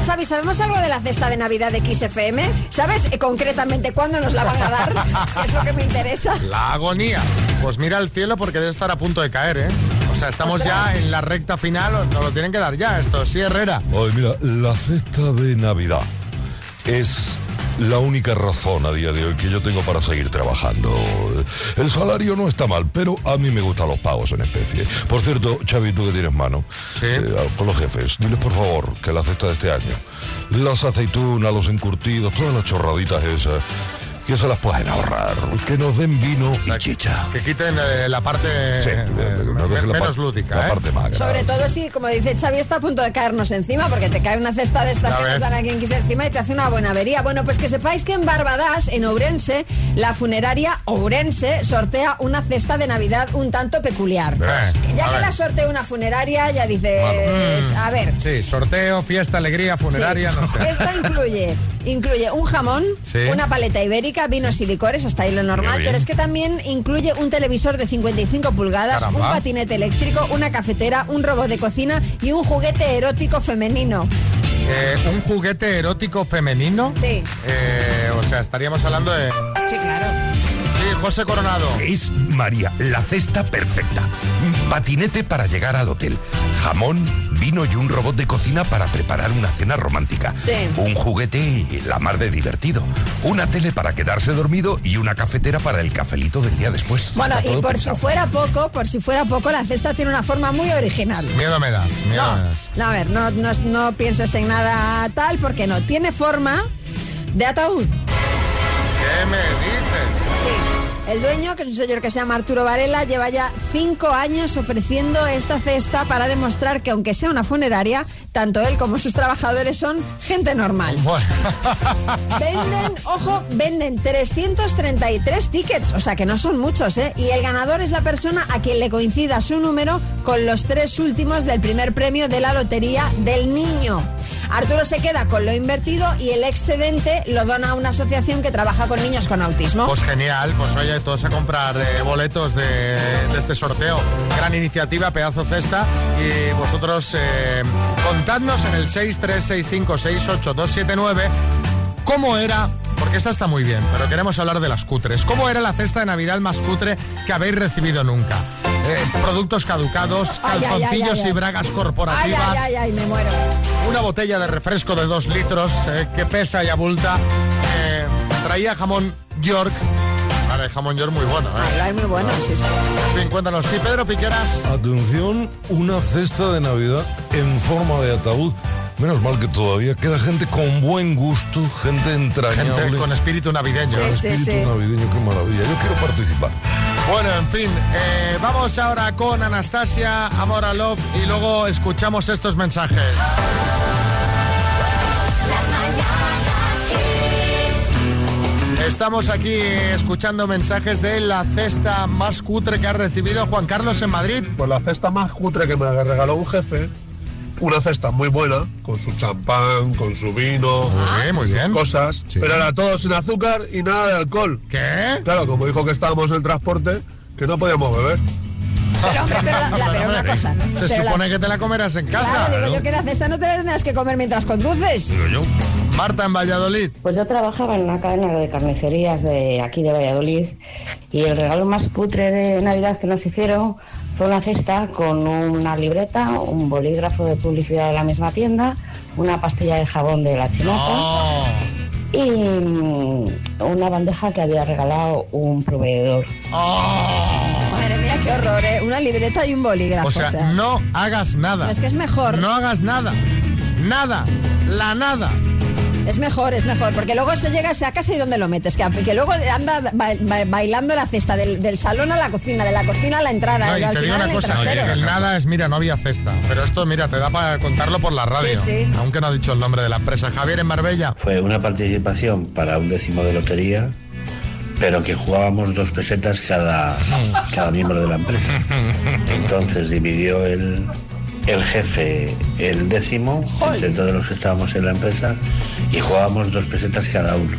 Xavi, ¿sabemos algo de la cesta de Navidad de XFM? ¿Sabes eh, concretamente cuándo nos la van a dar? Que es lo que me interesa. La agonía. Pues mira el cielo porque debe estar a punto de caer, ¿eh? O sea, estamos ya en la recta final, nos lo tienen que dar ya esto. Sí, Herrera. Ay, mira, la cesta de Navidad es la única razón a día de hoy que yo tengo para seguir trabajando. El salario no está mal, pero a mí me gustan los pagos en especie. Por cierto, Xavi, tú que tienes mano, eh, con los jefes, diles por favor que la cesta de este año, las aceitunas, los encurtidos, todas las chorraditas esas, que se las pueden ahorrar, que nos den vino y chicha. Que quiten eh, la parte Sí, eh, la par- lúdica, la ¿eh? parte más Sobre todo si, como dice Xavi, está a punto de caernos encima, porque te cae una cesta de estas que nos dan aquí en Kiss encima y te hace una buena avería. Bueno, pues que sepáis que en Barbadas, en Ourense, la funeraria Ourense sortea una cesta de Navidad un tanto peculiar. Eh, Ya a que ver. la sortea una funeraria, ya dices, Mm. a ver, Sí, sorteo, fiesta, alegría, funeraria, no sé. Esta incluye, incluye un jamón, Sí. una paleta ibérica, vinos y licores, hasta ahí lo normal, pero es que también incluye un televisor de 55 pulgadas, Caramba. un patinete eléctrico, una cafetera, un robot de cocina y un juguete erótico femenino. Eh, ¿Un juguete erótico femenino? Sí. Eh, o sea, estaríamos hablando de... Sí, claro. Sí, José Coronado. Es, María, la cesta perfecta. Un patinete para llegar al hotel. Jamón, vino y un robot de cocina para preparar una cena romántica. Sí. Un juguete y la mar de divertido. Una tele para quedarse dormido y una cafetera para el cafelito del día después. Bueno, Está y por pensado. si fuera poco, por si fuera poco, la cesta tiene una forma muy original. Miedo me das, miedo No, me das. no, a ver, no, no, no pienses en nada tal, porque no. Tiene forma de ataúd. ¿Qué me dices? Sí. El dueño, que es un señor que se llama Arturo Varela, lleva ya cinco años ofreciendo esta cesta para demostrar que aunque sea una funeraria, tanto él como sus trabajadores son gente normal. Venden, ojo, venden 333 tickets, o sea que no son muchos, ¿eh? Y el ganador es la persona a quien le coincida su número con los tres últimos del primer premio de la Lotería del Niño. Arturo se queda con lo invertido y el excedente lo dona a una asociación que trabaja con niños con autismo. Pues genial, pues oye, todos a comprar eh, boletos de, este sorteo. Gran iniciativa, pedazo cesta. Y vosotros eh, contadnos en el 636568279 cómo era, porque esta está muy bien, pero queremos hablar de las cutres. ¿Cómo era la cesta de Navidad más cutre que habéis recibido nunca? Eh, productos caducados, Ay, ay, ay, calzoncillos ay, ay. y bragas corporativas. ay, ay, ay, me muero. Una botella de refresco de dos litros eh, que pesa y abulta. Eh, traía jamón York. Vale, el jamón York muy bueno, ¿eh? Ay, muy bueno, sí, sí. En fin, cuéntanos. Sí, Pedro Piqueras. Atención, una cesta de Navidad en forma de ataúd. Menos mal que todavía queda gente con buen gusto, gente entrañable. Gente con espíritu navideño. Con espíritu navideño, qué maravilla. Yo quiero participar. Bueno, en fin, eh, vamos ahora con Anastasia, Amor a Love y luego escuchamos estos mensajes. Estamos aquí escuchando mensajes de la cesta más cutre que ha recibido Juan Carlos en Madrid. Pues la cesta más cutre que me regaló un jefe, una cesta muy buena, con su champán, con su vino, bien, muy bien. cosas, pero era todo sin azúcar y nada de alcohol. ¿Qué? Claro, como dijo que estábamos en el transporte, que no podíamos beber. Pero hombre, pero, la- la- pero una cosa. Se pero la- supone que te la comerás en casa. Claro, digo yo que la cesta no te la tendrás que comer mientras conduces. yo. Marta en Valladolid. Pues yo trabajaba en una cadena de carnicerías de aquí de Valladolid y el regalo más cutre de Navidad que nos hicieron Fue una cesta con una libreta, un bolígrafo de publicidad de la misma tienda, una pastilla de jabón de la chinata y mm, una bandeja que había regalado un proveedor. Madre mía, qué horror, ¿eh? Una libreta y un bolígrafo. O sea, no hagas nada. Es que es mejor. No hagas nada. Nada. La nada. Es mejor, es mejor, porque luego eso llegas a casa y ¿dónde lo metes? Que, que luego anda ba- ba- bailando la cesta del, del salón a la cocina, de la cocina a la entrada. No, y al te digo final una el el nada es, mira, no había cesta. Pero esto, mira, te da para contarlo por la radio. Sí, sí. Aunque no ha dicho el nombre de la empresa. Javier en Marbella. Fue una participación para un décimo de lotería, pero que jugábamos dos pesetas cada, cada miembro de la empresa. Entonces dividió el, el jefe el décimo entre todos los que estábamos en la empresa y jugábamos dos pesetas cada uno.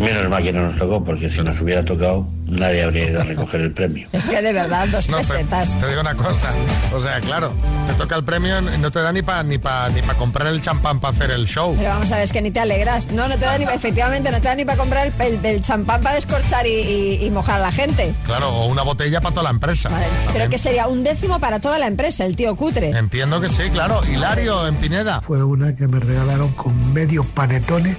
Menos mal que no nos tocó, porque si nos hubiera tocado, nadie habría ido a recoger el premio. Es que de verdad, dos No, pesetas. te digo una cosa. O sea, claro, te toca el premio y no te da ni para ni pa, ni pa comprar el champán para hacer el show. Pero vamos a ver, es que ni te alegras. No, no te da ni efectivamente, no te da ni para comprar el, el- el champán para descorchar y, y- y mojar a la gente. Claro, o una botella para toda la empresa. Pero que sería un décimo para toda la empresa, el tío cutre. Entiendo que sí, claro. Hilario en Pineda. Fue una que me regalaron con medio panetone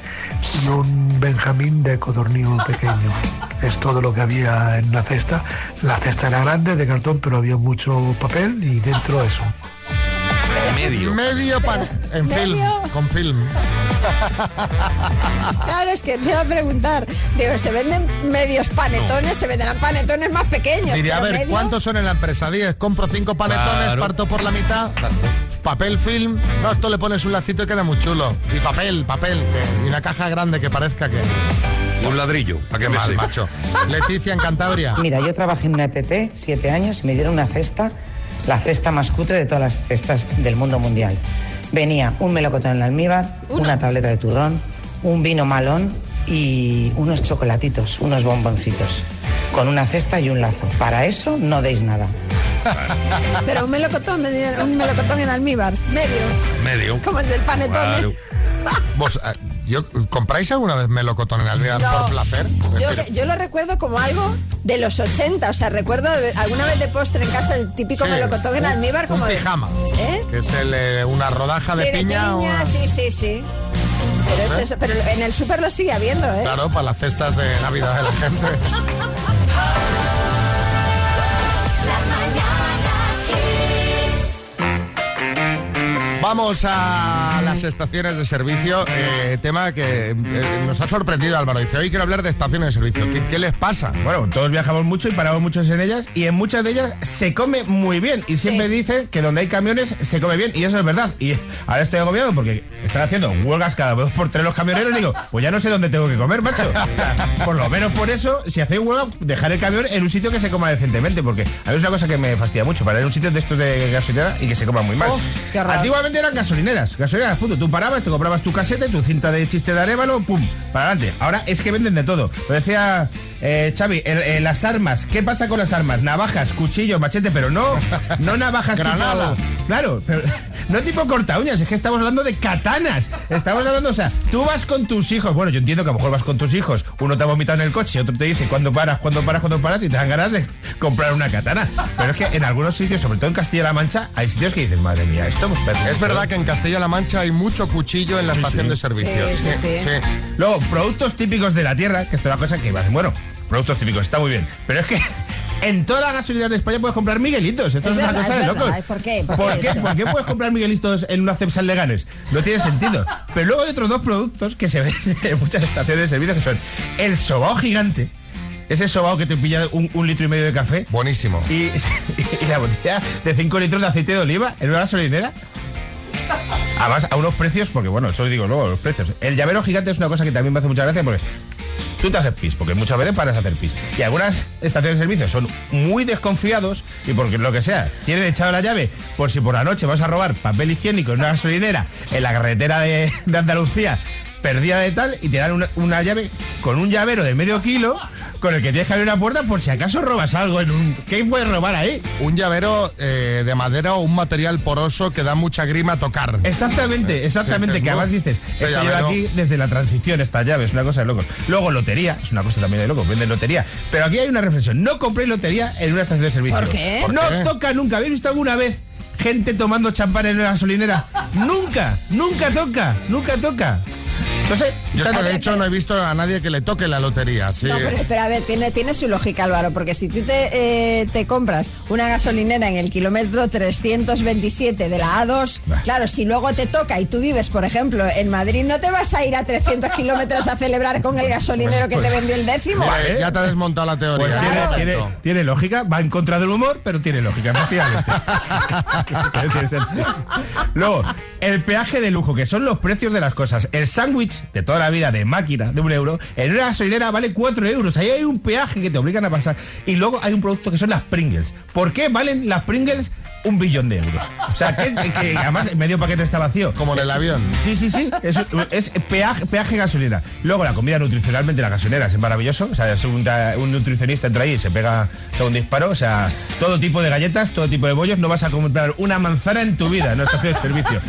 y un benjamín de codorniz pequeño. Es todo lo que había en la cesta. La cesta era grande, de cartón, pero había mucho papel y dentro eso. Medio. Medio pan. En film, con film. Claro, es que te iba a preguntar. Digo, ¿se venden medios panetones? ¿Se venderán panetones más pequeños? Diría, a ver, medio- ¿cuántos son en la empresa? 10, compro cinco panetones, Claro. parto por la mitad, papel film, no, esto le pones un lacito y queda muy chulo. Y papel, papel, que- y una caja grande que parezca que... Un ladrillo, ¿para qué me Mal, macho. Leticia en Cantabria. Mira, yo trabajé en una ETT siete años y me dieron una cesta, la cesta más cutre de todas las cestas del mundo mundial. Venía un melocotón en almíbar, una tableta de turrón, un vino malón y unos chocolatitos, unos bomboncitos, con una cesta y un lazo. Para eso no deis nada. Pero un melocotón, un melocotón en almíbar, medio. Medio. Como el del panetone. Claro. Vos, eh, yo, ¿compráis alguna vez melocotón en almíbar No. por placer? Yo, lo recuerdo como algo de los 80, o sea, recuerdo de- alguna vez de postre en casa el típico Sí, melocotón en un- almíbar un como de... pijama. ¿Eh? que es el, eh, una rodaja de sí, piña. de piña, una- sí, sí, sí. Pero, es ¿Eh? eso, pero en el súper lo sigue habiendo, ¿eh? Claro, para las cestas de Navidad de la gente. Vamos a las estaciones de servicio, eh, tema que eh, nos ha sorprendido Álvaro. Dice, hoy quiero hablar de estaciones de servicio. ¿Qué, qué les pasa? Bueno, todos viajamos mucho y paramos muchos en ellas y en muchas de ellas se come muy bien y siempre dicen que donde hay camiones se come bien y eso es verdad. Y ahora estoy agobiado porque están haciendo huelgas cada dos por tres los camioneros y digo, pues ya no sé dónde tengo que comer, macho. Por lo menos por eso, si hacéis huelga, dejar el camión en un sitio que se coma decentemente porque a mí es una cosa que me fastidia mucho, para ir a un sitio de estos de gasolinera y que se coma muy mal. Qué horror. Antiguamente eran gasolineras, gasolineras, punto. Tú parabas, te comprabas tu casete, tu cinta de chiste de arévalo, pum, para adelante. Ahora es que venden de todo. Lo decía eh, Xavi, eh, eh, las armas, ¿qué pasa con las armas? Navajas, cuchillos, machete, pero no, no navajas tipo- Granadas. Claro, pero no tipo corta uñas, es que estamos hablando de katanas. Estamos hablando, o sea, tú vas con tus hijos. Bueno, yo entiendo que a lo mejor vas con tus hijos, uno te ha vomitado en el coche, otro te dice cuándo paras, cuándo paras, cuándo paras, y te dan ganas de comprar una katana. Pero es que en algunos sitios, sobre todo en Castilla-La Mancha, hay sitios que dicen, madre mía, esto pues, Es verdad que en Castilla-La Mancha hay mucho cuchillo en la Sí, estación sí. de servicio. Sí, sí, sí. Luego, productos típicos de la tierra, que esto es una cosa que va bueno, productos típicos, está muy bien. Pero es que en todas las gasolineras de España puedes comprar Miguelitos. Esto es, Es una cosa es de locos. ¿por qué? ¿Por ¿Por qué puedes comprar Miguelitos en una Cepsa Leganes? No tiene sentido. Pero luego hay otros dos productos que se venden en muchas estaciones de servicio que son el sobao gigante. Ese sobao que te pilla un, un litro y medio de café. Buenísimo. Y, y la botella de 5 litros de aceite de oliva en una gasolinera. Además, a unos precios, porque bueno, eso digo luego, los precios. El llavero gigante es una cosa que también me hace mucha gracia porque tú te haces pis, porque muchas veces paras a hacer pis. Y algunas estaciones de servicio son muy desconfiados y porque lo que sea, tienen echado la llave por si por la noche vas a robar papel higiénico en una gasolinera en la carretera de, de Andalucía perdida de tal y te dan una, una llave con un llavero de medio kilo con el que tienes que abrir una puerta por si acaso robas algo en un... ¿Qué puedes robar ahí? Un llavero eh, de madera o un material poroso que da mucha grima tocar. Exactamente, exactamente, que además dices, Este esto lleva llavero- aquí desde la transición, esta llave, es una cosa de locos. Luego lotería, es una cosa también de locos, venden lotería. Pero aquí hay una reflexión, no compréis lotería en una estación de servicio. ¿Por qué? ¿Por no qué? toca nunca, ¿habéis visto alguna vez gente tomando champán en una gasolinera? nunca, nunca toca, nunca toca. No sé, Yo es que de hecho no he visto a nadie que le toque la lotería. Sí. No, pero, pero a ver, tiene, tiene su lógica, Álvaro, porque si tú te, eh, te compras una gasolinera en el kilómetro 327 de la A2, claro, si luego te toca y tú vives, por ejemplo, en Madrid, no te vas a ir a 300 kilómetros a celebrar con el gasolinero que te vendió el décimo. Mira, ya te ha desmontado la teoría. Pues tiene, Perfecto. tiene- tiene lógica, va en contra del humor, pero tiene lógica, efectivamente. Luego, el peaje de lujo, que son los precios de las cosas. El sándwich de toda la vida de máquina, de un euro, en una gasolinera vale 4 euros. Ahí hay un peaje que te obligan a pasar. Y luego hay un producto que son las Pringles. ¿Por qué valen las Pringles un billón de euros? O sea, que, que además medio paquete está vacío. Como en el avión. Sí, sí, sí. Es, es peaje, peaje gasolina. Luego la comida nutricionalmente en la gasolinera es maravilloso. O sea, un, un nutricionista entra ahí y se pega un disparo. O sea, todo tipo de galletas, todo tipo de bollos. No vas a comprar una manzana en tu vida en una estación de servicio.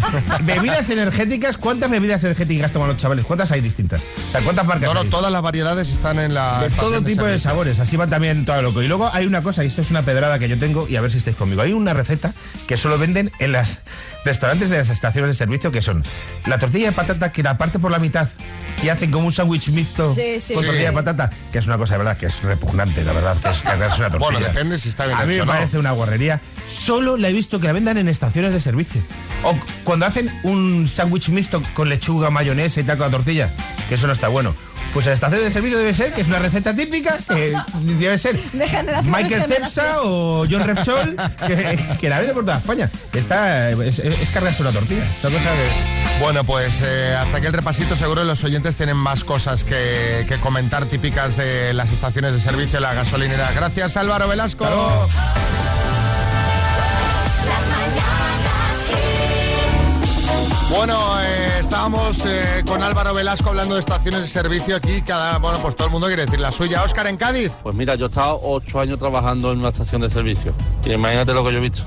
Bebidas energéticas, ¿cuántas bebidas energéticas los chavales? ¿Cuántas hay distintas? O sea, ¿cuántas marcas No, no, hay? todas las variedades están en la. de todo tipo de sabores, así va también todo loco. Y luego hay una cosa, y esto es una pedrada que yo tengo, y a ver si estáis conmigo. Hay una receta que solo venden en los restaurantes de las estaciones de servicio, que son la tortilla de patata que la parte por la mitad y hacen como un sándwich mixto Sí, sí, con sí. tortilla de patata, que es una cosa de verdad que es repugnante, la verdad, que es una tortilla. Bueno, depende si está bien A mí me o no. parece una guarrería. Solo la he visto que la vendan en estaciones de servicio. O cuando hacen un sándwich mixto con lechuga, mayonesa y tal con la tortilla, que eso no está bueno. Pues en la estación de servicio debe ser, que es una receta típica, que debe ser De generación Michael generación. Cepsa o John Repsol, que, que la vende por toda España. Está, es, es cargarse una tortilla. Esa cosa que- Bueno, pues eh, hasta aquí el repasito. Seguro los oyentes tienen más cosas que, que comentar típicas de las estaciones de servicio, la gasolinera. Gracias, Álvaro Velasco. Bueno, eh, estábamos eh, con Álvaro Velasco hablando de estaciones de servicio aquí. Cada, bueno, pues todo el mundo quiere decir la suya. Óscar en Cádiz. Pues mira, yo he estado ocho años trabajando en una estación de servicio. Y imagínate lo que yo he visto.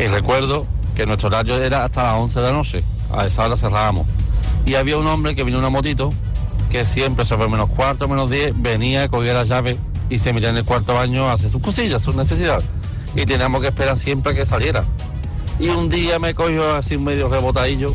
Y recuerdo que nuestro horario era hasta las 11 de la noche. A esa hora cerrábamos. Y había un hombre que vino en una motito que siempre sobre menos cuarto, menos 10, venía, cogía la llave y se metía en el cuarto baño a hacer sus cosillas, sus necesidades. Y teníamos que esperar siempre que saliera. Y un día me cogió así medio rebotadillo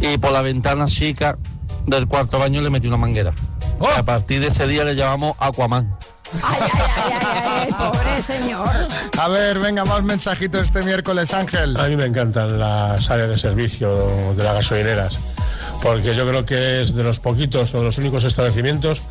y por la ventana chica del cuarto baño le metí una manguera. ¡Oh! A partir de ese día le llamamos Aquaman. Ay, pobre señor. A ver, venga, más mensajitos este miércoles, Ángel. A mí me encantan las áreas de servicio de las gasolineras, porque yo creo que es de los poquitos o de los únicos establecimientos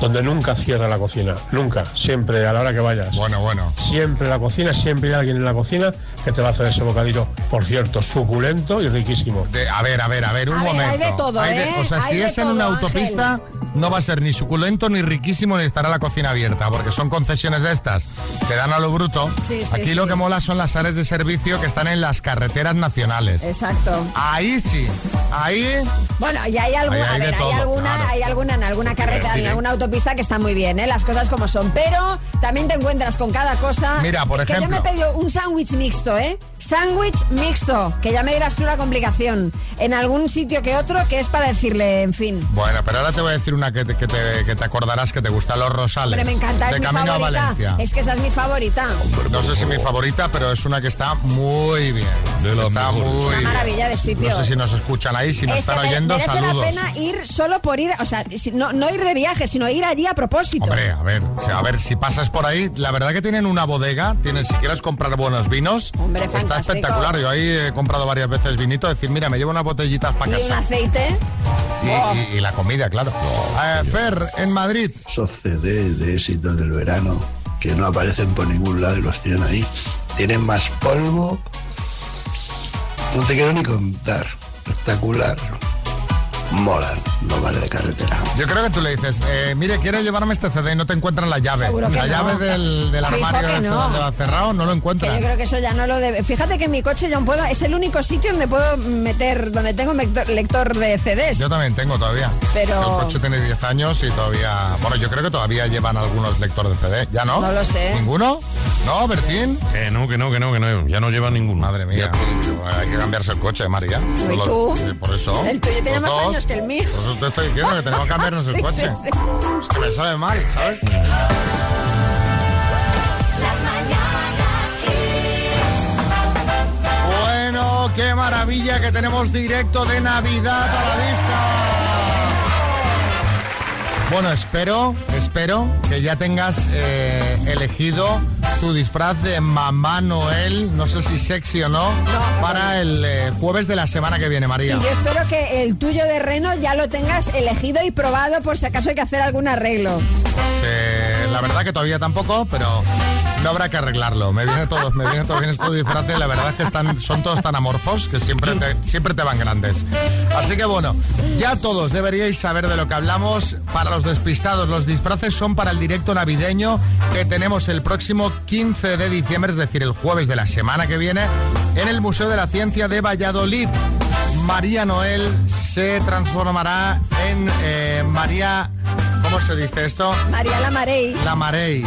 donde nunca cierra la cocina, nunca, siempre a la hora que vayas. Bueno, bueno. Siempre la cocina, siempre hay alguien en la cocina que te va a hacer ese bocadillo, por cierto, suculento y riquísimo. De- a ver, a ver, a ver, un A ver, momento. hay de todo, Hay ¿eh? O sea, Hay si de es en una Ángel. autopista, no va a ser ni suculento, ni riquísimo, ni estará la cocina abierta, porque son concesiones de estas que dan a lo bruto. Sí, sí, Aquí lo que mola son las áreas de servicio que están en las carreteras nacionales. Exacto. Ahí sí, ahí... Bueno, y hay, algún- Ahí hay a de ver, hay todo, alguna, claro. hay alguna en alguna carretera, en dime. alguna autopista que está muy bien, ¿eh? las cosas como son. Pero también te encuentras con cada cosa. Mira, por que yo me he ejemplo. pedido un sándwich mixto, ¿eh? Sándwich mixto, que ya me dirás tú la complicación. En algún sitio que otro, que es para decirle, en fin. Bueno, pero ahora te voy a decir una que te, que te, que te acordarás que te gusta, Los Rosales. Hombre, me encanta, De es mi camino a favorita. Valencia. Es que esa es mi favorita. No sé si mi favorita, pero es una que está muy bien. está muy Una maravilla de sitio. No sé si nos escuchan ahí, si nos Es que están mere- oyendo, merece saludos. la pena ir solo por ir, o sea, no, no ir de viaje, sino ir allí a propósito. Hombre, a ver, si- a ver, si pasas por ahí, la verdad que tienen una bodega, tienen, si quieres comprar buenos vinos, Hombre, está fantástico. espectacular. Yo ahí he comprado varias veces vinito, decir, mira, me llevo unas botellitas para y un casa. aceite. Y, Oh. y- y la comida, claro. Eh, Fer, en Madrid. Esos CD de éxito del verano que no aparecen por ningún lado y los tienen ahí. Tienen más polvo. No te quiero ni contar. Espectacular. Molan. No vale de carretera. Yo creo que tú le dices, eh, mire, quiere llevarme este CD y no te encuentran la llave. Seguro que la no. llave del, armario que ese no. donde lo ha cerrado no lo Que encuentran. yo creo que eso ya no lo debe. Fíjate que en mi coche yo puedo, es el único sitio donde puedo meter, donde tengo un lector, lector de CDs. Yo también tengo todavía. Pero- El coche tiene 10 años y todavía... Bueno, yo creo que todavía llevan algunos lectores de CD. ¿Ya no? No lo sé. ¿Ninguno? ¿No, Bertín? Que no, que no, que no, que no. Ya no lleva ninguno. Madre mía. Hay que cambiarse el coche, María. ¿Y tú? eh, Por eso. El tuyo tiene Los más dos. años que el mío. Por eso te estoy diciendo que tenemos que cambiarnos el Sí, coche. sí, sí. Es que me sabe mal, ¿sabes? Bueno, qué maravilla que tenemos directo de Navidad a la vista. Bueno, espero, espero que ya tengas eh, elegido tu disfraz de Mamá Noel, no sé si sexy o no, para el eh, jueves de la semana que viene, Y María. yo espero que el tuyo de Reno ya lo tengas elegido y probado por si acaso hay que hacer algún arreglo. Pues, eh, la verdad que todavía tampoco, pero no habrá que arreglarlo. Me viene todo, me viene todo bien estos disfraces. La verdad es que están, son todos tan amorfos que siempre te, siempre te van grandes. Así que bueno, ya todos deberíais saber de lo que hablamos. Para los despistados, los disfraces son para el directo navideño que tenemos el próximo 15 de diciembre, es decir, el jueves de la semana que viene, en el Museo de la Ciencia de Valladolid. María Noel se transformará en eh, María... ¿Cómo se dice esto? María Lamarey. La Marey.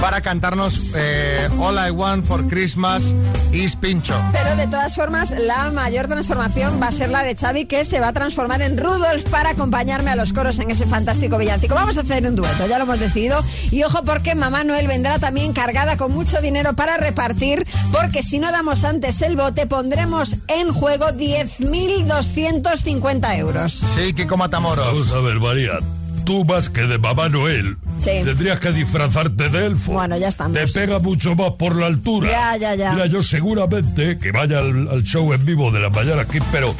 Para cantarnos eh, All I Want for Christmas is Pincho. Pero de todas formas, la mayor transformación va a ser la de Xavi, que se va a transformar en Rudolf para acompañarme a los coros en ese fantástico villancico. Vamos a hacer un dueto, ya lo hemos decidido. Y ojo porque Mamá Noel vendrá también cargada con mucho dinero para repartir, porque si no damos antes el bote, pondremos en juego 10.250 euros. Sí, Kiko Matamoros. Vamos a ver, María. Tú más que de Mamá Noel. Sí. Tendrías que disfrazarte de elfo. Bueno, ya estamos. Te pega mucho más por la altura. Ya, ya, ya. Mira, yo seguramente que vaya al, al show en vivo de la mañana aquí, pero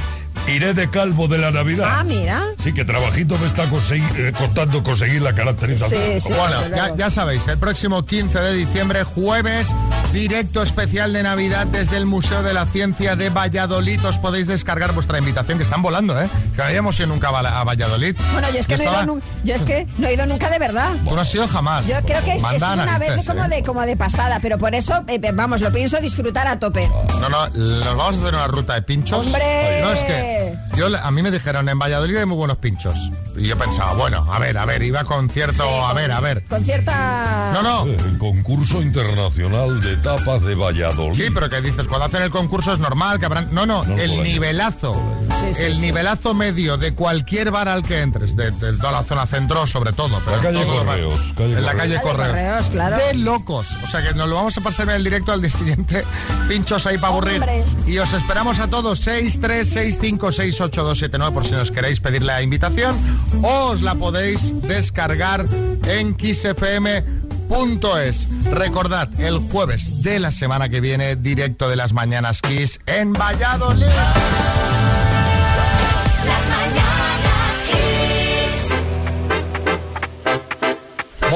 iré de calvo de la Navidad. Ah, mira. Sí, que trabajito me está consegui- eh, costando conseguir la caracterización. Sí, sí. Bueno, ya, sabéis, el próximo 15 de diciembre, jueves, directo especial de Navidad desde el Museo de la Ciencia de Valladolid. Os podéis descargar vuestra invitación, que están volando, ¿eh? Que no hayamos ido nunca a Val- a Valladolid. Bueno, yo es, que no he ido estaba- nun- yo es que no he ido nunca de verdad. Tú no has ido jamás. Yo creo que es, una vez de como, ¿eh? de como de pasada, pero por eso, eh, vamos, lo pienso disfrutar a tope. No, no, nos vamos a hacer una ruta de pinchos. ¡Hombre! No, es que Yeah. Yo, a mí me dijeron en Valladolid hay muy buenos pinchos. Y yo pensaba, bueno, a ver, a ver, iba con cierto, a ver, a ver. Con cierta... No, no. El concurso internacional de tapas de Valladolid. Sí, pero que dices, cuando hacen el concurso es normal que habrán... No, no, No, el nivelazo. Sí, sí, el sí. nivelazo medio de cualquier bar al que entres, de, de toda la zona centro sobre todo. Pero La calle Correos, calle en la Correos. calle Calle Correos. Correos, claro. De locos. O sea que nos lo vamos a pasar en el directo al día siguiente. Pinchos ahí para aburrir. Y os esperamos a todos 6, 3, 6, 5, 6, 8, 2, 7, 9 por si nos queréis pedir la invitación. O os la podéis descargar en kissfm.es. Recordad, el jueves de la semana que viene, directo de las mañanas Kiss en Valladolid.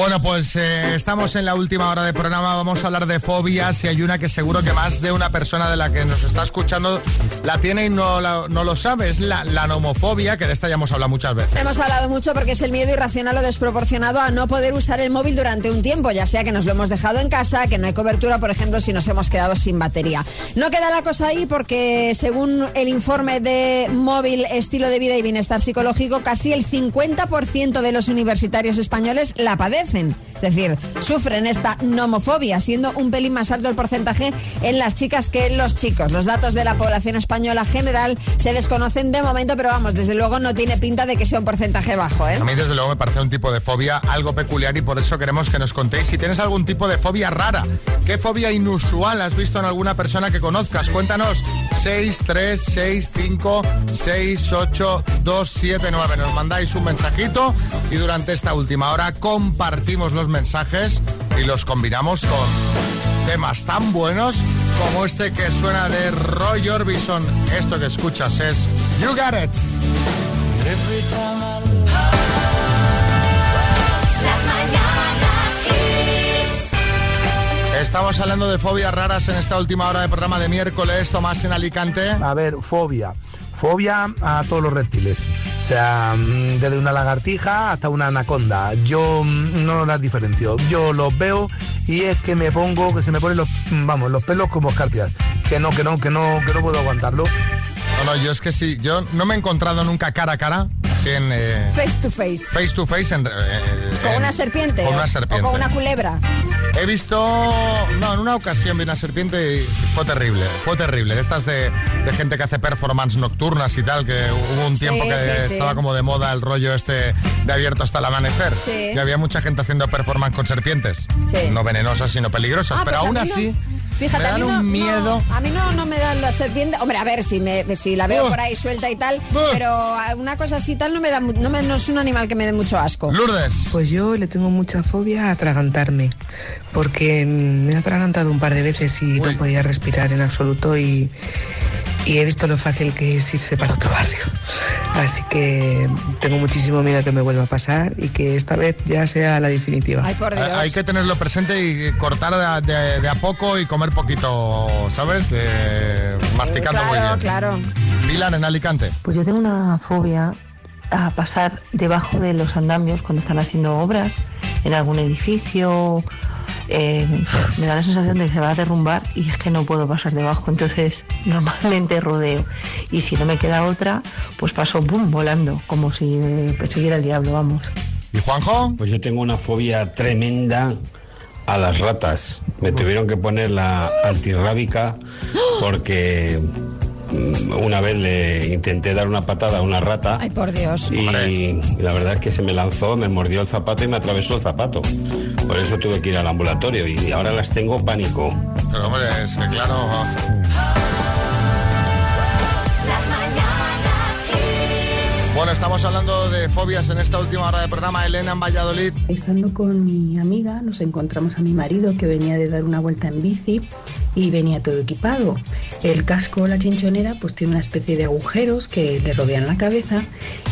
Bueno, pues eh, estamos en la última hora de programa. Vamos a hablar de fobias y hay una que seguro que más de una persona de la que nos está escuchando la tiene y no, no lo sabe. Es la, la nomofobia, que de esta ya hemos hablado muchas veces. Hemos hablado mucho porque es el miedo irracional o desproporcionado a no poder usar el móvil durante un tiempo, ya sea que nos lo hemos dejado en casa, que no hay cobertura, por ejemplo, si nos hemos quedado sin batería. No queda la cosa ahí porque según el informe de móvil estilo de vida y bienestar psicológico, casi el 50% de los universitarios españoles la padecen. And. Es decir, sufren esta nomofobia, siendo un pelín más alto el porcentaje en las chicas que en los chicos. Los datos de la población española general se desconocen de momento, pero vamos, desde luego no tiene pinta de que sea un porcentaje bajo, ¿eh? A mí desde luego me parece un tipo de fobia algo peculiar y por eso queremos que nos contéis si tienes algún tipo de fobia rara. ¿Qué fobia inusual has visto en alguna persona que conozcas? Cuéntanos 6, 3, 6, 5, 6, 8, 2, 7, 9. Nos mandáis un mensajito y durante esta última hora compartimos los mensajes y los combinamos con temas tan buenos como este que suena de Roy Orbison. Esto que escuchas es You Got It. Estamos hablando de fobias raras en esta última hora de programa de miércoles. Tomás en Alicante. A ver, fobia. Fobia a todos los reptiles. O sea, mm, desde una lagartija hasta una anaconda. Yo mm, no las diferencio. Yo los veo y es que me pongo, que se me ponen los, mm, vamos, los pelos como escarpias. Que no, que no, que no, que no puedo aguantarlo. No, no, yo es que sí, yo no me he encontrado nunca cara a cara, así eh, Face to face. face to face en... eh, ¿Con en- una serpiente? Con una serpiente. ¿O con una culebra? He visto, no, en una ocasión vi una serpiente y fue terrible, fue terrible. De estas de, de gente que hace performance nocturnas y tal, que hubo un Sí, tiempo que sí, sí. estaba como de moda el rollo este de abierto hasta el amanecer. Sí. Y había mucha gente haciendo performance con serpientes. Sí. No venenosas, sino peligrosas. Ah, pero pues aún no. Fíjate, me a dan mí no, un miedo. no, a mí no, no me dan la serpiente. Hombre, a ver, si, me, si la veo por ahí suelta y tal, pero una cosa así tal no me da mu- no, me- no es un animal que me dé mucho asco. Lourdes. Pues yo le tengo mucha fobia a atragantarme, porque me he atragantado un par de veces y no podía respirar en absoluto y, y he visto lo fácil que es irse para otro barrio. Así que tengo muchísimo miedo a que me vuelva a pasar y que esta vez ya sea la definitiva. Ay, por Hay- Hay que tenerlo presente y cortar de, a- de- de a poco y comer poquito, ¿sabes? De, masticando muy claro, bien. claro. Milan en Alicante. Pues yo tengo una fobia a pasar debajo de los andamios cuando están haciendo obras en algún edificio. Eh, me da la sensación de que se va a derrumbar y es que no puedo pasar debajo. Entonces normalmente rodeo. Y si no me queda otra, pues paso boom, volando, como si me persiguiera el diablo, vamos. ¿Y Juanjo? Pues yo tengo una fobia tremenda a las ratas. Me tuvieron que poner la antirrábica porque una vez le intenté dar una patada a una rata Ay, por Dios. y la verdad es que se me lanzó, me mordió el zapato y me atravesó el zapato. Por eso tuve que ir al ambulatorio y ahora las tengo pánico. Pero hombre, es que claro... Bueno, estamos hablando de fobias en esta última hora de programa. Elena en Valladolid. Estando con mi amiga, nos encontramos a mi marido que venía de dar una vuelta en bici y venía todo equipado. El casco, la chinchonera, pues tiene una especie de agujeros que le rodean la cabeza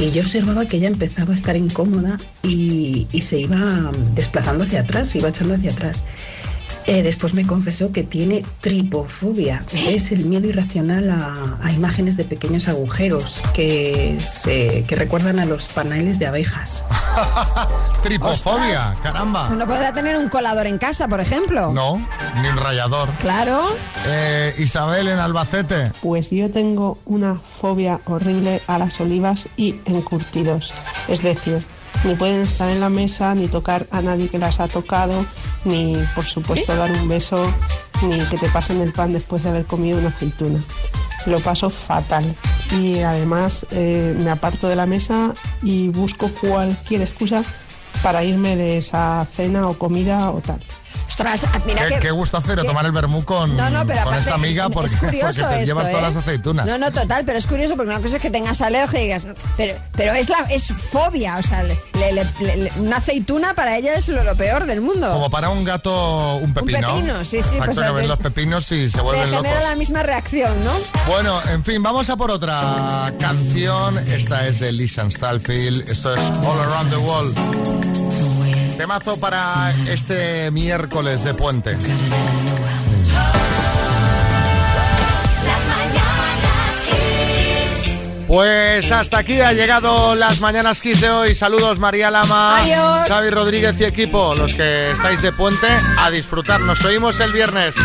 y yo observaba que ella empezaba a estar incómoda y, se iba desplazando hacia atrás, se iba echando hacia atrás. Eh, después me confesó que tiene tripofobia. Es el miedo irracional a, a imágenes de pequeños agujeros que, se, que recuerdan a los paneles de abejas. Tripofobia, Ostras. caramba. ¿No podrá tener un colador en casa, por ejemplo? No, ni un rayador. Claro. Eh, Isabel en Albacete. Pues yo tengo una fobia horrible a las olivas y encurtidos. Es decir, ni pueden estar en la mesa, ni tocar a nadie que las ha tocado, ni por supuesto dar un beso, ni que te pasen el pan después de haber comido una aceituna. Lo paso fatal. Y además eh, me aparto de la mesa y busco cualquier excusa para irme de esa cena o comida o tal. Ostras, mira Qué, que... qué gusto hacer que- tomar el vermú con, No, no, pero con aparte, esta amiga porque, es curioso porque te esto, llevas todas ¿eh? las aceitunas. No, no, total, pero es curioso porque una cosa es que tengas alergia y digas, pero, pero es la es fobia, o sea, le- le- le- le- una aceituna para ella es lo, lo peor del mundo. Como para un gato, un pepino. pepino, sí, sí, Exacto, pues, que ven te- los pepinos y se vuelven genera locos. la misma reacción, ¿no? Bueno, en fin, vamos a por otra canción. Esta es de Lisa Stalfield. Esto es All Around the World. Temazo para este miércoles de puente. Pues hasta aquí ha llegado las mañanas Kiss de hoy. Saludos María Lama, Adiós. Xavi Rodríguez y equipo, los que estáis de puente, a disfrutar. Nos oímos el viernes.